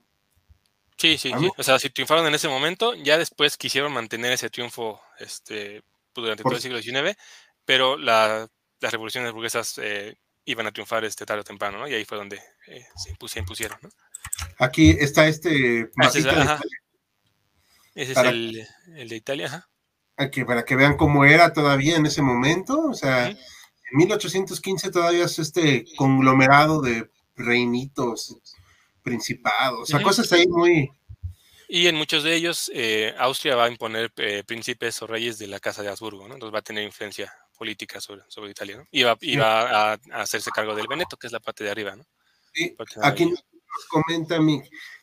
Sí, sí, sí. O sea, si triunfaron en ese momento, ya después quisieron mantener ese triunfo este, pues, durante todo el siglo XIX, pero las revoluciones burguesas eh, iban a triunfar este tarde o temprano, ¿no? Y ahí fue donde eh, se, impusieron, ¿no? Aquí está este... Ah, ese es, el, de Italia, ajá. Para que vean cómo era todavía en ese momento, o sea, en 1815 todavía es este conglomerado de reinitos principados, o sea, cosas ahí muy... Y en muchos de ellos, eh, Austria va a imponer eh, príncipes o reyes de la Casa de Habsburgo, ¿no? Entonces va a tener influencia política sobre, sobre Italia, ¿no? Y va, a, hacerse cargo del Veneto, que es la parte de arriba, ¿no? Sí, aquí nos comenta mi...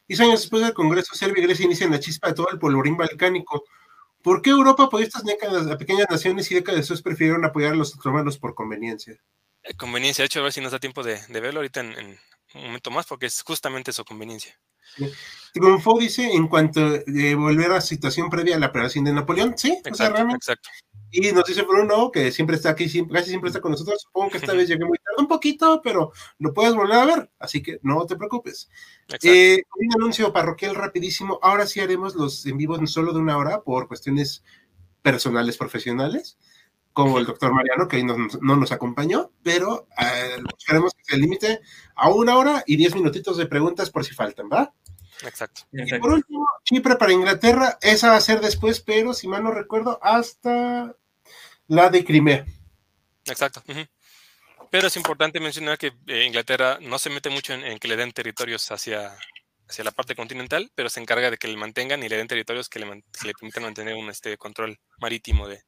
Diez años después del Congreso, Serbia y Grecia inician la chispa de todo el polvorín balcánico. ¿Por qué Europa apoyó estas pequeñas naciones y décadas después prefirieron apoyar a los otomanos por conveniencia? Eh, conveniencia, de hecho, a ver si nos da tiempo de, verlo ahorita en, un momento más, porque es justamente su conveniencia. Triunfó, dice, en cuanto de volver a la situación previa a la operación de Napoleón, sí, exacto, o sea, realmente. Exacto. Y nos dice Bruno, que siempre está aquí, casi siempre está con nosotros. Supongo que esta vez llegué muy tarde un poquito, pero lo puedes volver a ver, así que no te preocupes. Eh, un anuncio parroquial rapidísimo. Ahora sí haremos los en vivo solo de una hora por cuestiones personales, profesionales como el doctor Mariano, que no, no nos acompañó, pero eh, buscaremos que se limite a una hora y diez minutitos de preguntas por si faltan, ¿va? Exacto. Y por último, Chipre para Inglaterra, esa va a ser después, pero si mal no recuerdo, hasta la de Crimea. Exacto. Pero es importante mencionar que eh, Inglaterra no se mete mucho en, que le den territorios hacia, hacia la parte continental, pero se encarga de que le mantengan y le den territorios que le, que le permitan mantener un este, control marítimo de,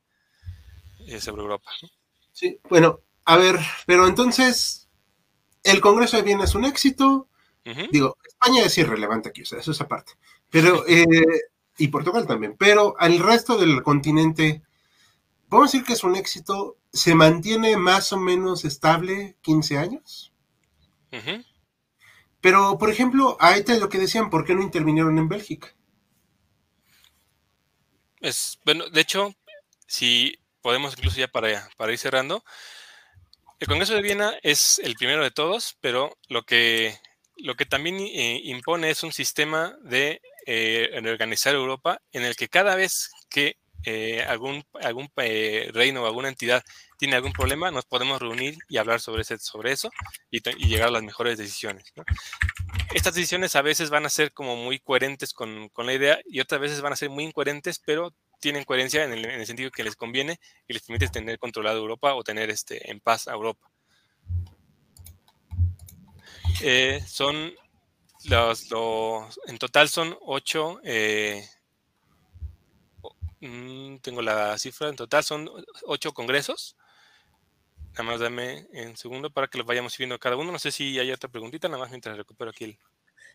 sobre Europa. Sí, bueno, a ver, pero entonces, el Congreso de Viena es un éxito. Digo, España es irrelevante aquí, o sea, eso es aparte. Pero, eh, y Portugal también. Pero al resto del continente, podemos decir que es un éxito. Se mantiene más o menos estable 15 años. Pero, por ejemplo, ahí está lo que decían, ¿por qué no intervinieron en Bélgica? Es, bueno, de hecho, si podemos incluso ya para, para ir cerrando. El Congreso de Viena es el primero de todos, pero lo que, lo que también eh, impone es un sistema de eh, organizar Europa en el que cada vez que eh, algún, algún reino o alguna entidad tiene algún problema, nos podemos reunir y hablar sobre, ese, sobre eso y, llegar a las mejores decisiones. Estas decisiones a veces van a ser como muy coherentes con, con, la idea y otras veces van a ser muy incoherentes, pero tienen coherencia en el, sentido que les conviene y les permite tener controlado Europa o tener este, en paz a Europa. Eh, son los, en total son ocho, eh, mm, tengo la cifra, en total son ocho congresos. Nada más dame un segundo para que los vayamos viendo cada uno. No sé si hay otra preguntita, nada más mientras recupero aquí el,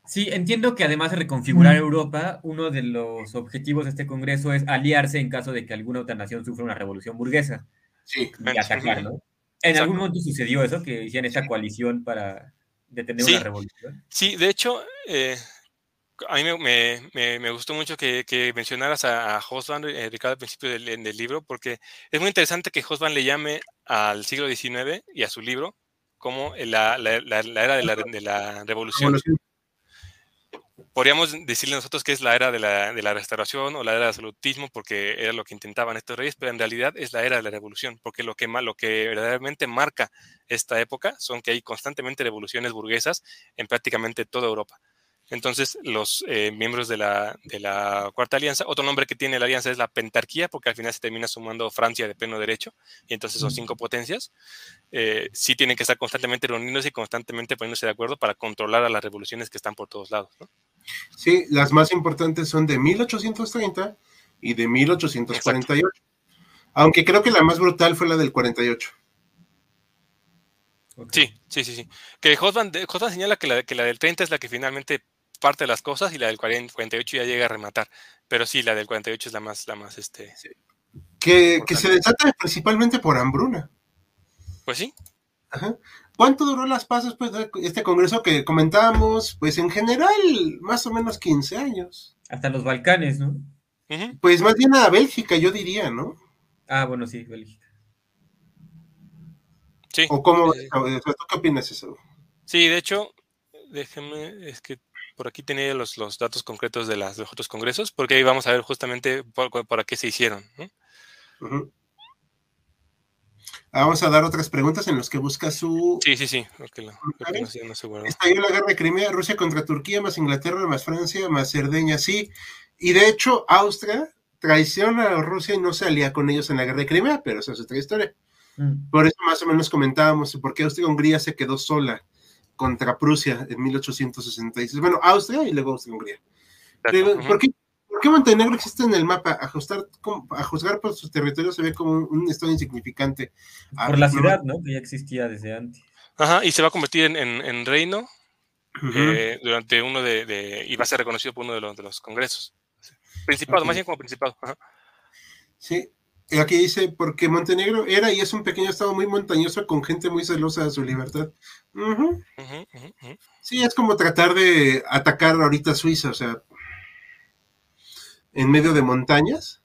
Sí, entiendo que además de reconfigurar Europa, uno de los objetivos de este Congreso es aliarse en caso de que alguna otra nación sufra una revolución burguesa. Sí. Y atacar, ¿no? En algún momento sucedió eso, que hicieron esta coalición para detener una revolución. Sí, de hecho, eh, a mí me, gustó mucho que, mencionaras a, a Hosban, eh, Ricardo, al principio del, del, libro, porque es muy interesante que Hosban le llame al siglo XIX y a su libro como la, la, era de la, de la revolución podríamos decirle nosotros que es la era de la, de la, restauración o la era del absolutismo, porque era lo que intentaban estos reyes, pero en realidad es la era de la revolución, porque lo que, lo que verdaderamente marca esta época son que hay constantemente revoluciones burguesas en prácticamente toda Europa. Entonces, los eh, miembros de la, de la, Cuarta Alianza, otro nombre que tiene la alianza es la pentarquía, porque al final se termina sumando Francia de pleno derecho, y entonces son cinco potencias, eh, sí tienen que estar constantemente reuniéndose y constantemente poniéndose de acuerdo para controlar a las revoluciones que están por todos lados. ¿no? Sí, las más importantes son de 1830 y de 1848. Aunque creo que la más brutal fue la del 48. Sí, sí, sí, sí. Que Hotman, señala que la, que la del 30 es la que finalmente parte de las cosas y la del 48 ya llega a rematar. Pero sí, la del 48 es la más, la más, este... Que, que se desata principalmente por hambruna. Pues sí. Ajá. ¿Cuánto duró las pasos pues, este congreso que comentábamos? Pues en general, más o menos 15 años. Hasta los Balcanes, ¿no? Pues más bien a Bélgica, yo diría, ¿no? Ah, bueno, sí, Bélgica. Sí. ¿O cómo? ¿Tú qué opinas eso? Sí, de hecho, déjeme, es que por aquí tenía los, los datos concretos de, las, los otros congresos, porque ahí vamos a ver justamente por, por, qué se hicieron. ¿no? Vamos a dar otras preguntas en las que busca su. Sí, sí, sí. Estalló la guerra de Crimea, Rusia contra Turquía, más Inglaterra, más Francia, más Cerdeña, sí. Y de hecho, Austria traiciona a Rusia y no se alía con ellos en la guerra de Crimea, pero esa es otra historia. Mm. Por eso más o menos comentábamos por qué Austria-Hungría se quedó sola contra Prusia en 1866. Bueno, Austria y luego Austria-Hungría. ¿Por qué ¿Por qué Montenegro existe en el mapa? A, juzgar por sus territorios se ve como un, estado insignificante. Ah, por la ciudad, ¿no? Que ya existía desde antes. Ajá, y se va a convertir en, reino eh, durante uno de, y va a ser reconocido por uno de los, de los congresos. Principado, más bien como principado. Sí, aquí dice, porque Montenegro era y es un pequeño estado muy montañoso con gente muy celosa de su libertad. sí, es como tratar de atacar ahorita Suiza, o sea, en medio de montañas.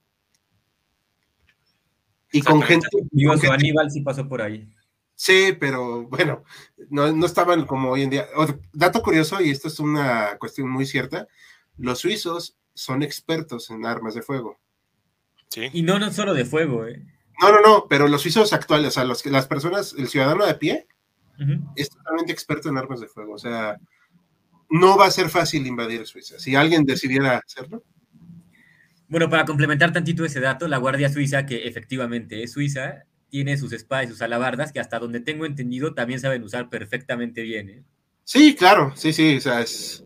Y con gente. Digo, Aníbal sí pasó por ahí. Sí, pero bueno, no, estaban como hoy en día. dato curioso, y esto es una cuestión muy cierta: los suizos son expertos en armas de fuego. Sí. Y no, no solo de fuego, ¿eh? No, no, no, pero los suizos actuales, o sea, los, las personas, el ciudadano de pie, es totalmente experto en armas de fuego. O sea, no va a ser fácil invadir Suiza. Si alguien decidiera hacerlo, bueno, para complementar tantito ese dato, la Guardia Suiza, que efectivamente es suiza, tiene sus espadas y sus alabardas, que hasta donde tengo entendido también saben usar perfectamente bien. ¿eh? Sí, claro, sí, sí, o sea, es...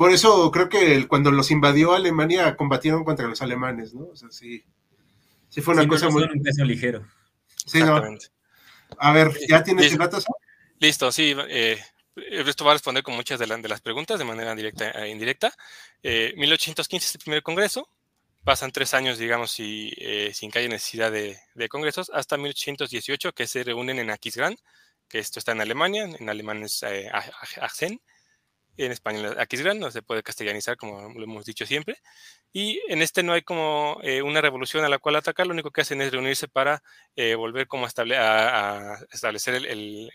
Por eso creo que cuando los invadió Alemania combatieron contra los alemanes, ¿no? O sea, sí. Sí fue una cosa muy... un peso ligero. Sí, no. A ver, ¿ya tienes datos? Listo, sí. Eh, esto va a responder con muchas de, de, las preguntas de manera directa e indirecta. Eh, 1815 es el primer congreso, pasan tres años, digamos, y, eh, sin que haya necesidad de, congresos, hasta 1818, que se reúnen en Aquisgrán, que esto está en Alemania, en alemán es eh, en español Aquisgrán, no se puede castellanizar como lo hemos dicho siempre, y en este no hay como eh, una revolución a la cual atacar, lo único que hacen es reunirse para eh, volver como a, establecer el,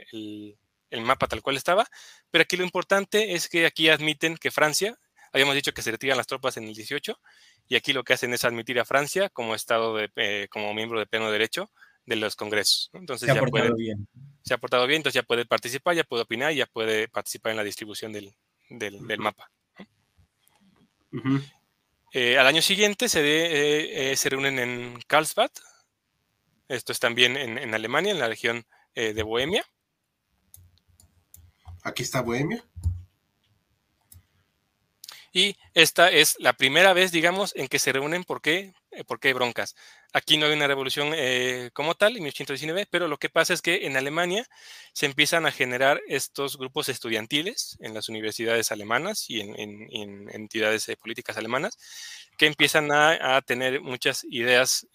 el mapa tal cual estaba, pero aquí lo importante es que aquí admiten que Francia, habíamos dicho que se retiran las tropas en el 18, y aquí lo que hacen es admitir a Francia como Estado, de, eh, como miembro de pleno derecho de los congresos. Entonces se ha portado bien. Se ha portado bien, entonces ya puede participar, ya puede opinar ya puede participar en la distribución del, mapa. Eh, al año siguiente se, eh, se reúnen en Karlsbad. Esto es también en, en Alemania, en la región de Bohemia. Aquí está Bohemia. Y esta es la primera vez, digamos, en que se reúnen. ¿Por qué? Eh, porque hay broncas. Aquí no hay una revolución eh, como tal, en 1819, pero lo que pasa es que en Alemania se empiezan a generar estos grupos estudiantiles en las universidades alemanas y en, entidades eh, políticas alemanas que empiezan a, tener muchas ideas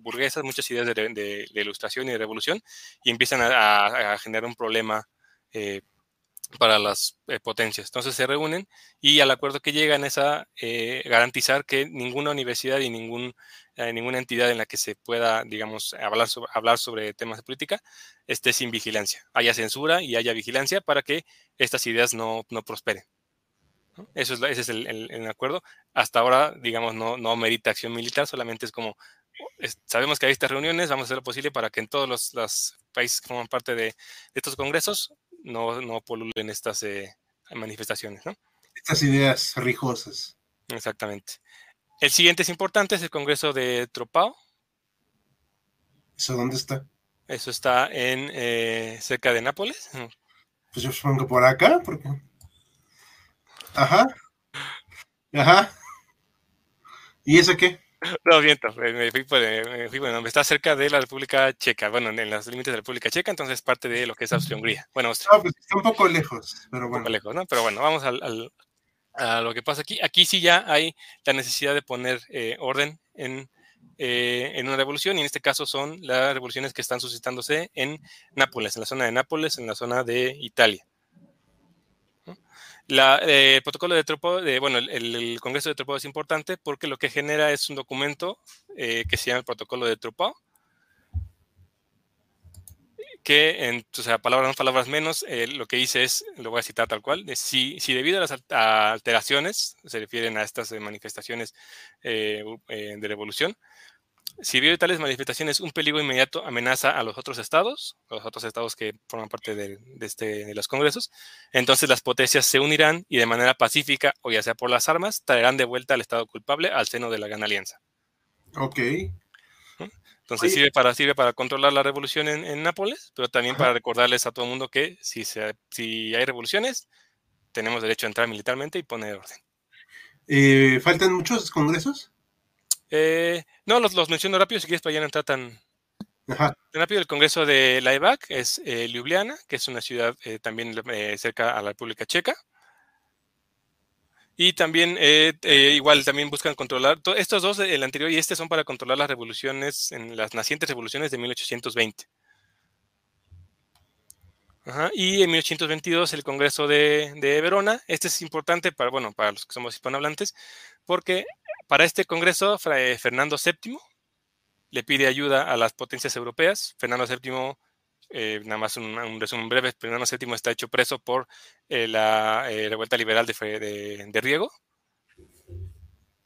burguesas, muchas ideas de, ilustración y de revolución y empiezan a, generar un problema para las eh, potencias. Entonces se reúnen y al acuerdo que llegan es a eh, garantizar que ninguna universidad y ningún, eh, ninguna entidad en la que se pueda, digamos, hablar sobre, hablar sobre temas de política esté sin vigilancia. Haya censura y haya vigilancia para que estas ideas no, no prosperen. Eso es, ese es el, acuerdo. Hasta ahora, digamos, no, no merita acción militar, solamente es como, sabemos que hay estas reuniones, vamos a hacer lo posible para que en todos los, países que forman parte de, de estos congresos no, no polulen estas eh, manifestaciones, ¿no? Estas ideas rijosas. Exactamente. El siguiente es importante, es el Congreso de Tropao. ¿Eso dónde está? Eso está en eh, cerca de Nápoles. Pues yo supongo por acá, porque. Ajá. Ajá. ¿Y eso qué? No, viento, me fui, por, me fui, bueno, está cerca de la República Checa, bueno, en los límites de la República Checa, entonces es parte de lo que es Austria-Hungría. Bueno, pues está un poco lejos, pero bueno. Un poco lejos, ¿no? Pero bueno, vamos al, a lo que pasa aquí. Aquí sí ya hay la necesidad de poner eh, orden en, eh, en una revolución, y en este caso son las revoluciones que están suscitándose en Nápoles, en la zona de Nápoles, en la zona de Italia. Eh, el protocolo de Tropo, bueno, el, Congreso de Tropo es importante porque lo que genera es un documento eh, que se llama el protocolo de Tropo, que en o palabras más, palabras menos, eh, lo que dice es, lo voy a citar tal cual, si, si, debido a las alteraciones, se refieren a estas manifestaciones de revolución, si vio tales manifestaciones un peligro inmediato amenaza a los otros estados, a los otros estados que forman parte de, este, de los congresos, entonces las potencias se unirán y de manera pacífica, o ya sea por las armas, traerán de vuelta al estado culpable al seno de la gran alianza. Ok. Entonces sirve para, sirve para controlar la revolución en, Nápoles, pero también para recordarles a todo el mundo que si, se, si hay revoluciones, tenemos derecho a entrar militarmente y poner orden. Eh, ¿Faltan muchos congresos? Eh, no, los, los, menciono rápido si quieres para ya no entrar tan, rápido. El Congreso de la EVAC es eh, Ljubljana, que es una ciudad eh, también eh, cerca a la República Checa. Y también, igual, también buscan controlar, estos dos, el anterior y este, son para controlar las revoluciones, en las nacientes revoluciones de 1820. Y en 1822 el Congreso de, de, Verona. Este es importante para, bueno, para los que somos hispanohablantes, porque para este Congreso, eh, Fernando VII le pide ayuda a las potencias europeas. Fernando VII, eh, nada más un, resumen breve, Fernando VII está hecho preso por eh, la revuelta liberal de, de, Riego,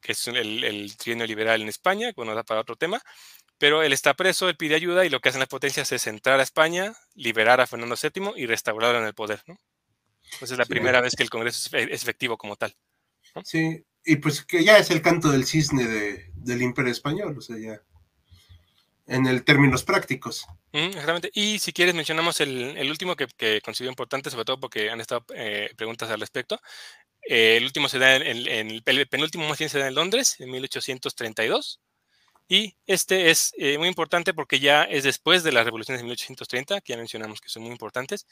que es el, el trienio liberal en España, bueno, da para otro tema. Pero él está preso, él pide ayuda y lo que hacen las potencias es entrar a España, liberar a Fernando VII y restaurarlo en el poder. ¿no? Entonces es la primera vez que el Congreso es efectivo como tal. Sí, y pues que ya es el canto del cisne de, del imperio español, o sea, ya en el términos prácticos. exactamente. Y si quieres mencionamos el, el último que, que, considero importante, sobre todo porque han estado eh, preguntas al respecto. Eh, el último se da en, el penúltimo más bien se da en Londres, en 1832. Y este es eh, muy importante porque ya es después de las revoluciones de 1830, que ya mencionamos que son muy importantes,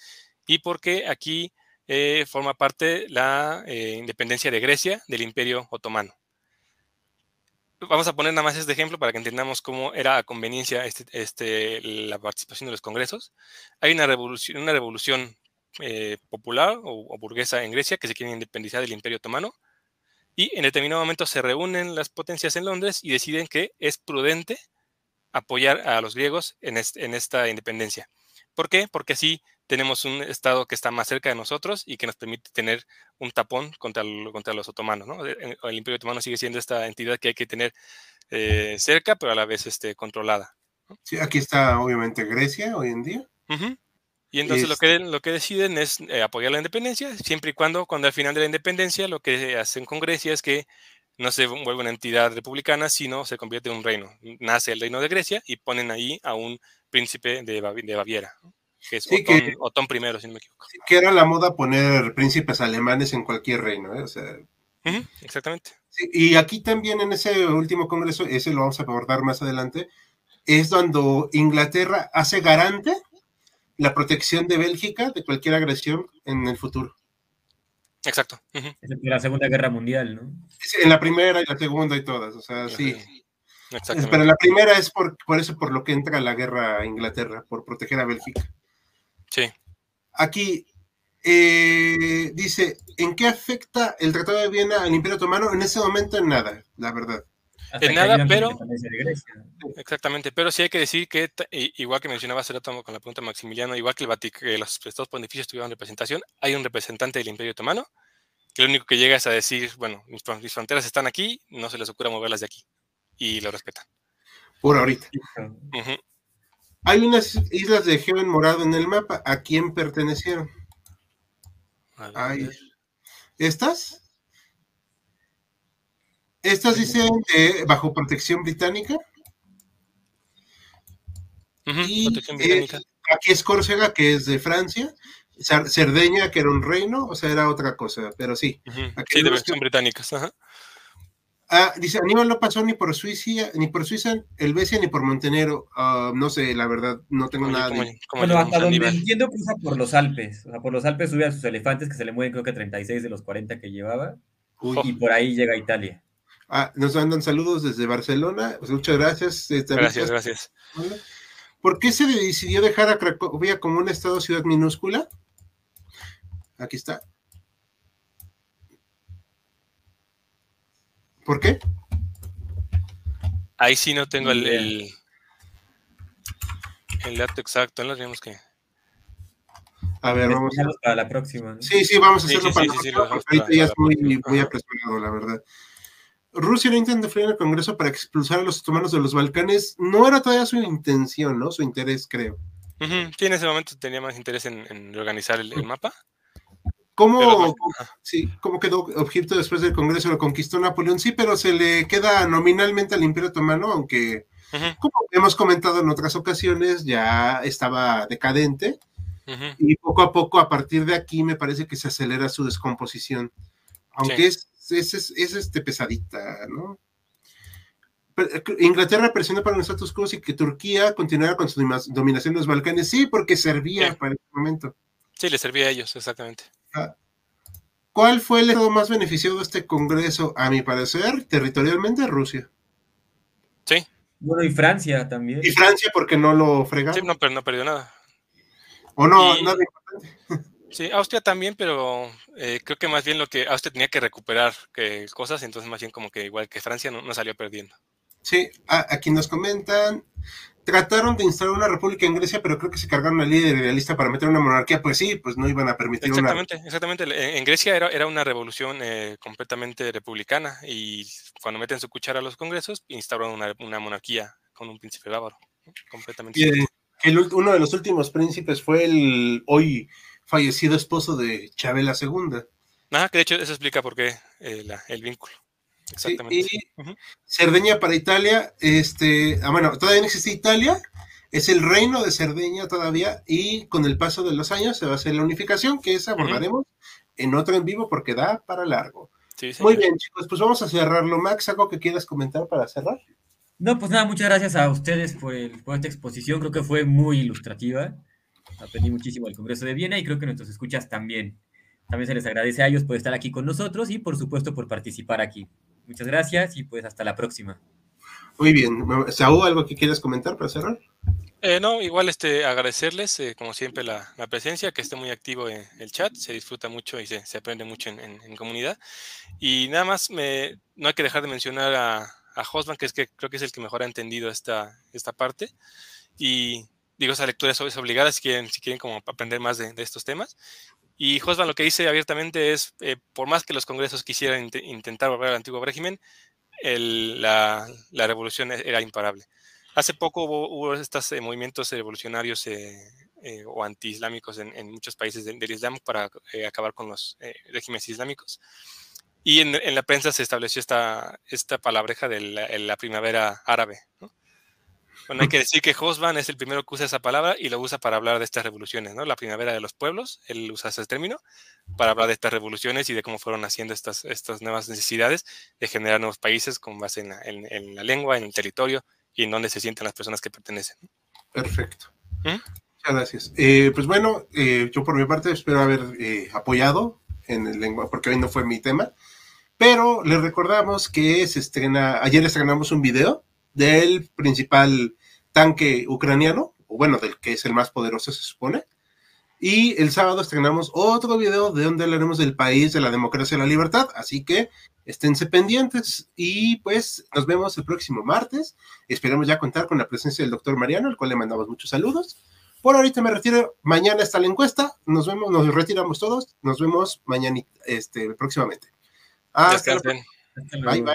y porque aquí eh, forma parte la eh, independencia de Grecia del Imperio Otomano. Vamos a poner nada más este ejemplo para que entendamos cómo era a conveniencia este, este, la participación de los congresos. Hay una revolución, eh, popular o, burguesa en Grecia que se quiere independizar del Imperio Otomano y en determinado momento se reúnen las potencias en Londres y deciden que es prudente apoyar a los griegos en, en esta independencia. ¿Por qué? Porque así tenemos un Estado que está más cerca de nosotros y que nos permite tener un tapón contra, contra los otomanos. ¿no? El, Imperio Otomano sigue siendo esta entidad que hay que tener eh, cerca, pero a la vez este, controlada. Sí, aquí está obviamente Grecia hoy en día. Y entonces lo, que, lo que deciden es eh, apoyar la independencia, siempre y cuando, cuando al final de la independencia, lo que hacen con Grecia es que no se vuelve una entidad republicana, sino se convierte en un reino. Nace el reino de Grecia y ponen ahí a un príncipe de, de Baviera que es Otón, I, si no me equivoco. que era la moda poner príncipes alemanes en cualquier reino, ¿eh? O sea, exactamente. y aquí también en ese último congreso, ese lo vamos a abordar más adelante, es cuando Inglaterra hace garante la protección de Bélgica de cualquier agresión en el futuro. Exacto. En la Segunda Guerra Mundial, ¿no? en la primera y la segunda y todas, o sea, sí. Pero la primera es por, por eso por lo que entra la guerra a Inglaterra, por proteger a Bélgica. Sí. Aquí, eh, dice, ¿en qué afecta el Tratado de Viena al Imperio Otomano? En ese momento en nada, la verdad. en nada, pero... Exactamente, pero sí hay que decir que, igual que mencionaba hace rato con la pregunta de Maximiliano, igual que, el que los Estados Pontificios tuvieron representación, hay un representante del Imperio Otomano que lo único que llega es a decir, bueno, mis, fronteras están aquí, no se les ocurra moverlas de aquí. Y lo respetan. Por ahorita. Hay unas islas de Geo en morado en el mapa. ¿A quién pertenecieron? ¿Estas? Estas dicen bajo protección británica. protección británica. aquí es Córcega, que es de Francia. Cerdeña, que era un reino, o sea, era otra cosa, pero sí. sí, de versión británicas. Ah, dice, Aníbal no pasó ni por Suiza, ni por Suiza, Helvecia, ni por Montenegro. Ah, no sé, la verdad, no tengo nada de... bueno, hasta donde entiendo cruza por los Alpes. O sea, por los Alpes sube a sus elefantes, que se le mueven creo que 36 de los 40 que llevaba. Y por ahí llega a Italia. Ah, nos mandan saludos desde Barcelona. Pues muchas gracias. Este, gracias, gracias. ¿Por qué se decidió dejar a Cracovia como un estado-ciudad minúscula? Aquí está. ¿Por qué? Ahí sí no tengo el, el, dato exacto, no tenemos que. A ver, vamos a para la próxima. Sí, sí, vamos a hacerlo para la próxima. ahorita ya es muy, muy apresurado, la verdad. Rusia no intenta frenar el Congreso para expulsar a los otomanos de los Balcanes. No era todavía su intención, ¿no? Su interés, creo. Sí, en ese momento tenía más interés en, en organizar el, mapa. ¿Cómo, sí, ¿Cómo quedó Egipto después del Congreso? Lo conquistó Napoleón, sí, pero se le queda nominalmente al Imperio Otomano, aunque, como hemos comentado en otras ocasiones, ya estaba decadente. Y poco a poco, a partir de aquí, me parece que se acelera su descomposición. Aunque es, es, es, este pesadita, ¿no? Inglaterra presionó para un status quo y que Turquía continuara con su dominación en los Balcanes. Sí, porque servía para ese momento. Sí, le servía a ellos, exactamente. ¿Cuál fue el estado más beneficiado de este Congreso? A mi parecer, territorialmente, Rusia. Sí. Bueno, y Francia también. Y Francia porque no lo fregaron. Sí, no, pero no perdió nada. O no, nada importante. Sí, Austria también, pero eh, creo que más bien lo que Austria tenía que recuperar que cosas, entonces más bien como que igual que Francia no, salió perdiendo. Sí, aquí nos comentan, trataron de instalar una república en Grecia, pero creo que se cargaron al líder idealista para meter una monarquía. Pues sí, pues no iban a permitir exactamente, Exactamente, En Grecia era, era una revolución eh, completamente republicana y cuando meten su cuchara a los congresos, instauraron una, monarquía con un príncipe bávaro. Completamente. Y uno de los últimos príncipes fue el hoy fallecido esposo de Chabela II. Ah, que de hecho eso explica por qué eh, el vínculo. Exactamente. y Cerdeña para Italia, este, ah, bueno, todavía no existe Italia, es el reino de Cerdeña todavía, y con el paso de los años se va a hacer la unificación, que esa abordaremos en otro en vivo porque da para largo. Muy bien, chicos, pues vamos a cerrarlo. Max, ¿algo que quieras comentar para cerrar? No, pues nada, muchas gracias a ustedes por, por esta exposición, creo que fue muy ilustrativa. Aprendí muchísimo del Congreso de Viena y creo que nuestros escuchas también. También se les agradece a ellos por estar aquí con nosotros y por supuesto por participar aquí. Muchas gracias y pues hasta la próxima. Muy bien. Saúl, ¿algo que quieras comentar para cerrar? Eh, no, igual este, agradecerles, eh, como siempre, la, presencia, que esté muy activo en el chat, se disfruta mucho y se, aprende mucho en, comunidad. Y nada más, me, no hay que dejar de mencionar a, a Hosman, que es que creo que es el que mejor ha entendido esta, esta parte. Y digo, esa lectura es, obligada si quieren, si quieren como aprender más de, de estos temas. Y Hosman lo que dice abiertamente es, eh, por más que los congresos quisieran intentar volver al antiguo régimen, la, revolución e-, era imparable. Hace poco hubo, estos eh, movimientos revolucionarios eh, o anti-islámicos en, muchos países del, Islam para acabar con los regímenes islámicos. Y en, la prensa se estableció esta, esta palabreja de la, primavera árabe. Bueno, hay que decir que Hosban es el primero que usa esa palabra y lo usa para hablar de estas revoluciones, ¿no? La primavera de los pueblos, él usa ese término para hablar de estas revoluciones y de cómo fueron haciendo estas, estas nuevas necesidades de generar nuevos países con base en la, en, la lengua, en el territorio y en donde se sienten las personas que pertenecen. Perfecto. ¿Mm? Muchas gracias. Eh, pues bueno, eh, yo por mi parte espero haber eh, apoyado en el lengua, porque hoy no fue mi tema, pero les recordamos que se estrena, ayer estrenamos un video del principal tanque ucraniano, o bueno, del que es el más poderoso se supone, Y el sábado estrenamos otro video de donde hablaremos del país de la democracia y la libertad. Así que esténse pendientes y pues nos vemos el próximo martes. Esperemos ya contar con la presencia del doctor Mariano, al cual le mandamos muchos saludos. Por ahorita me retiro. Mañana está la encuesta. Nos vemos, nos retiramos todos. Nos vemos mañana, este, próximamente. Hasta Bye, bye.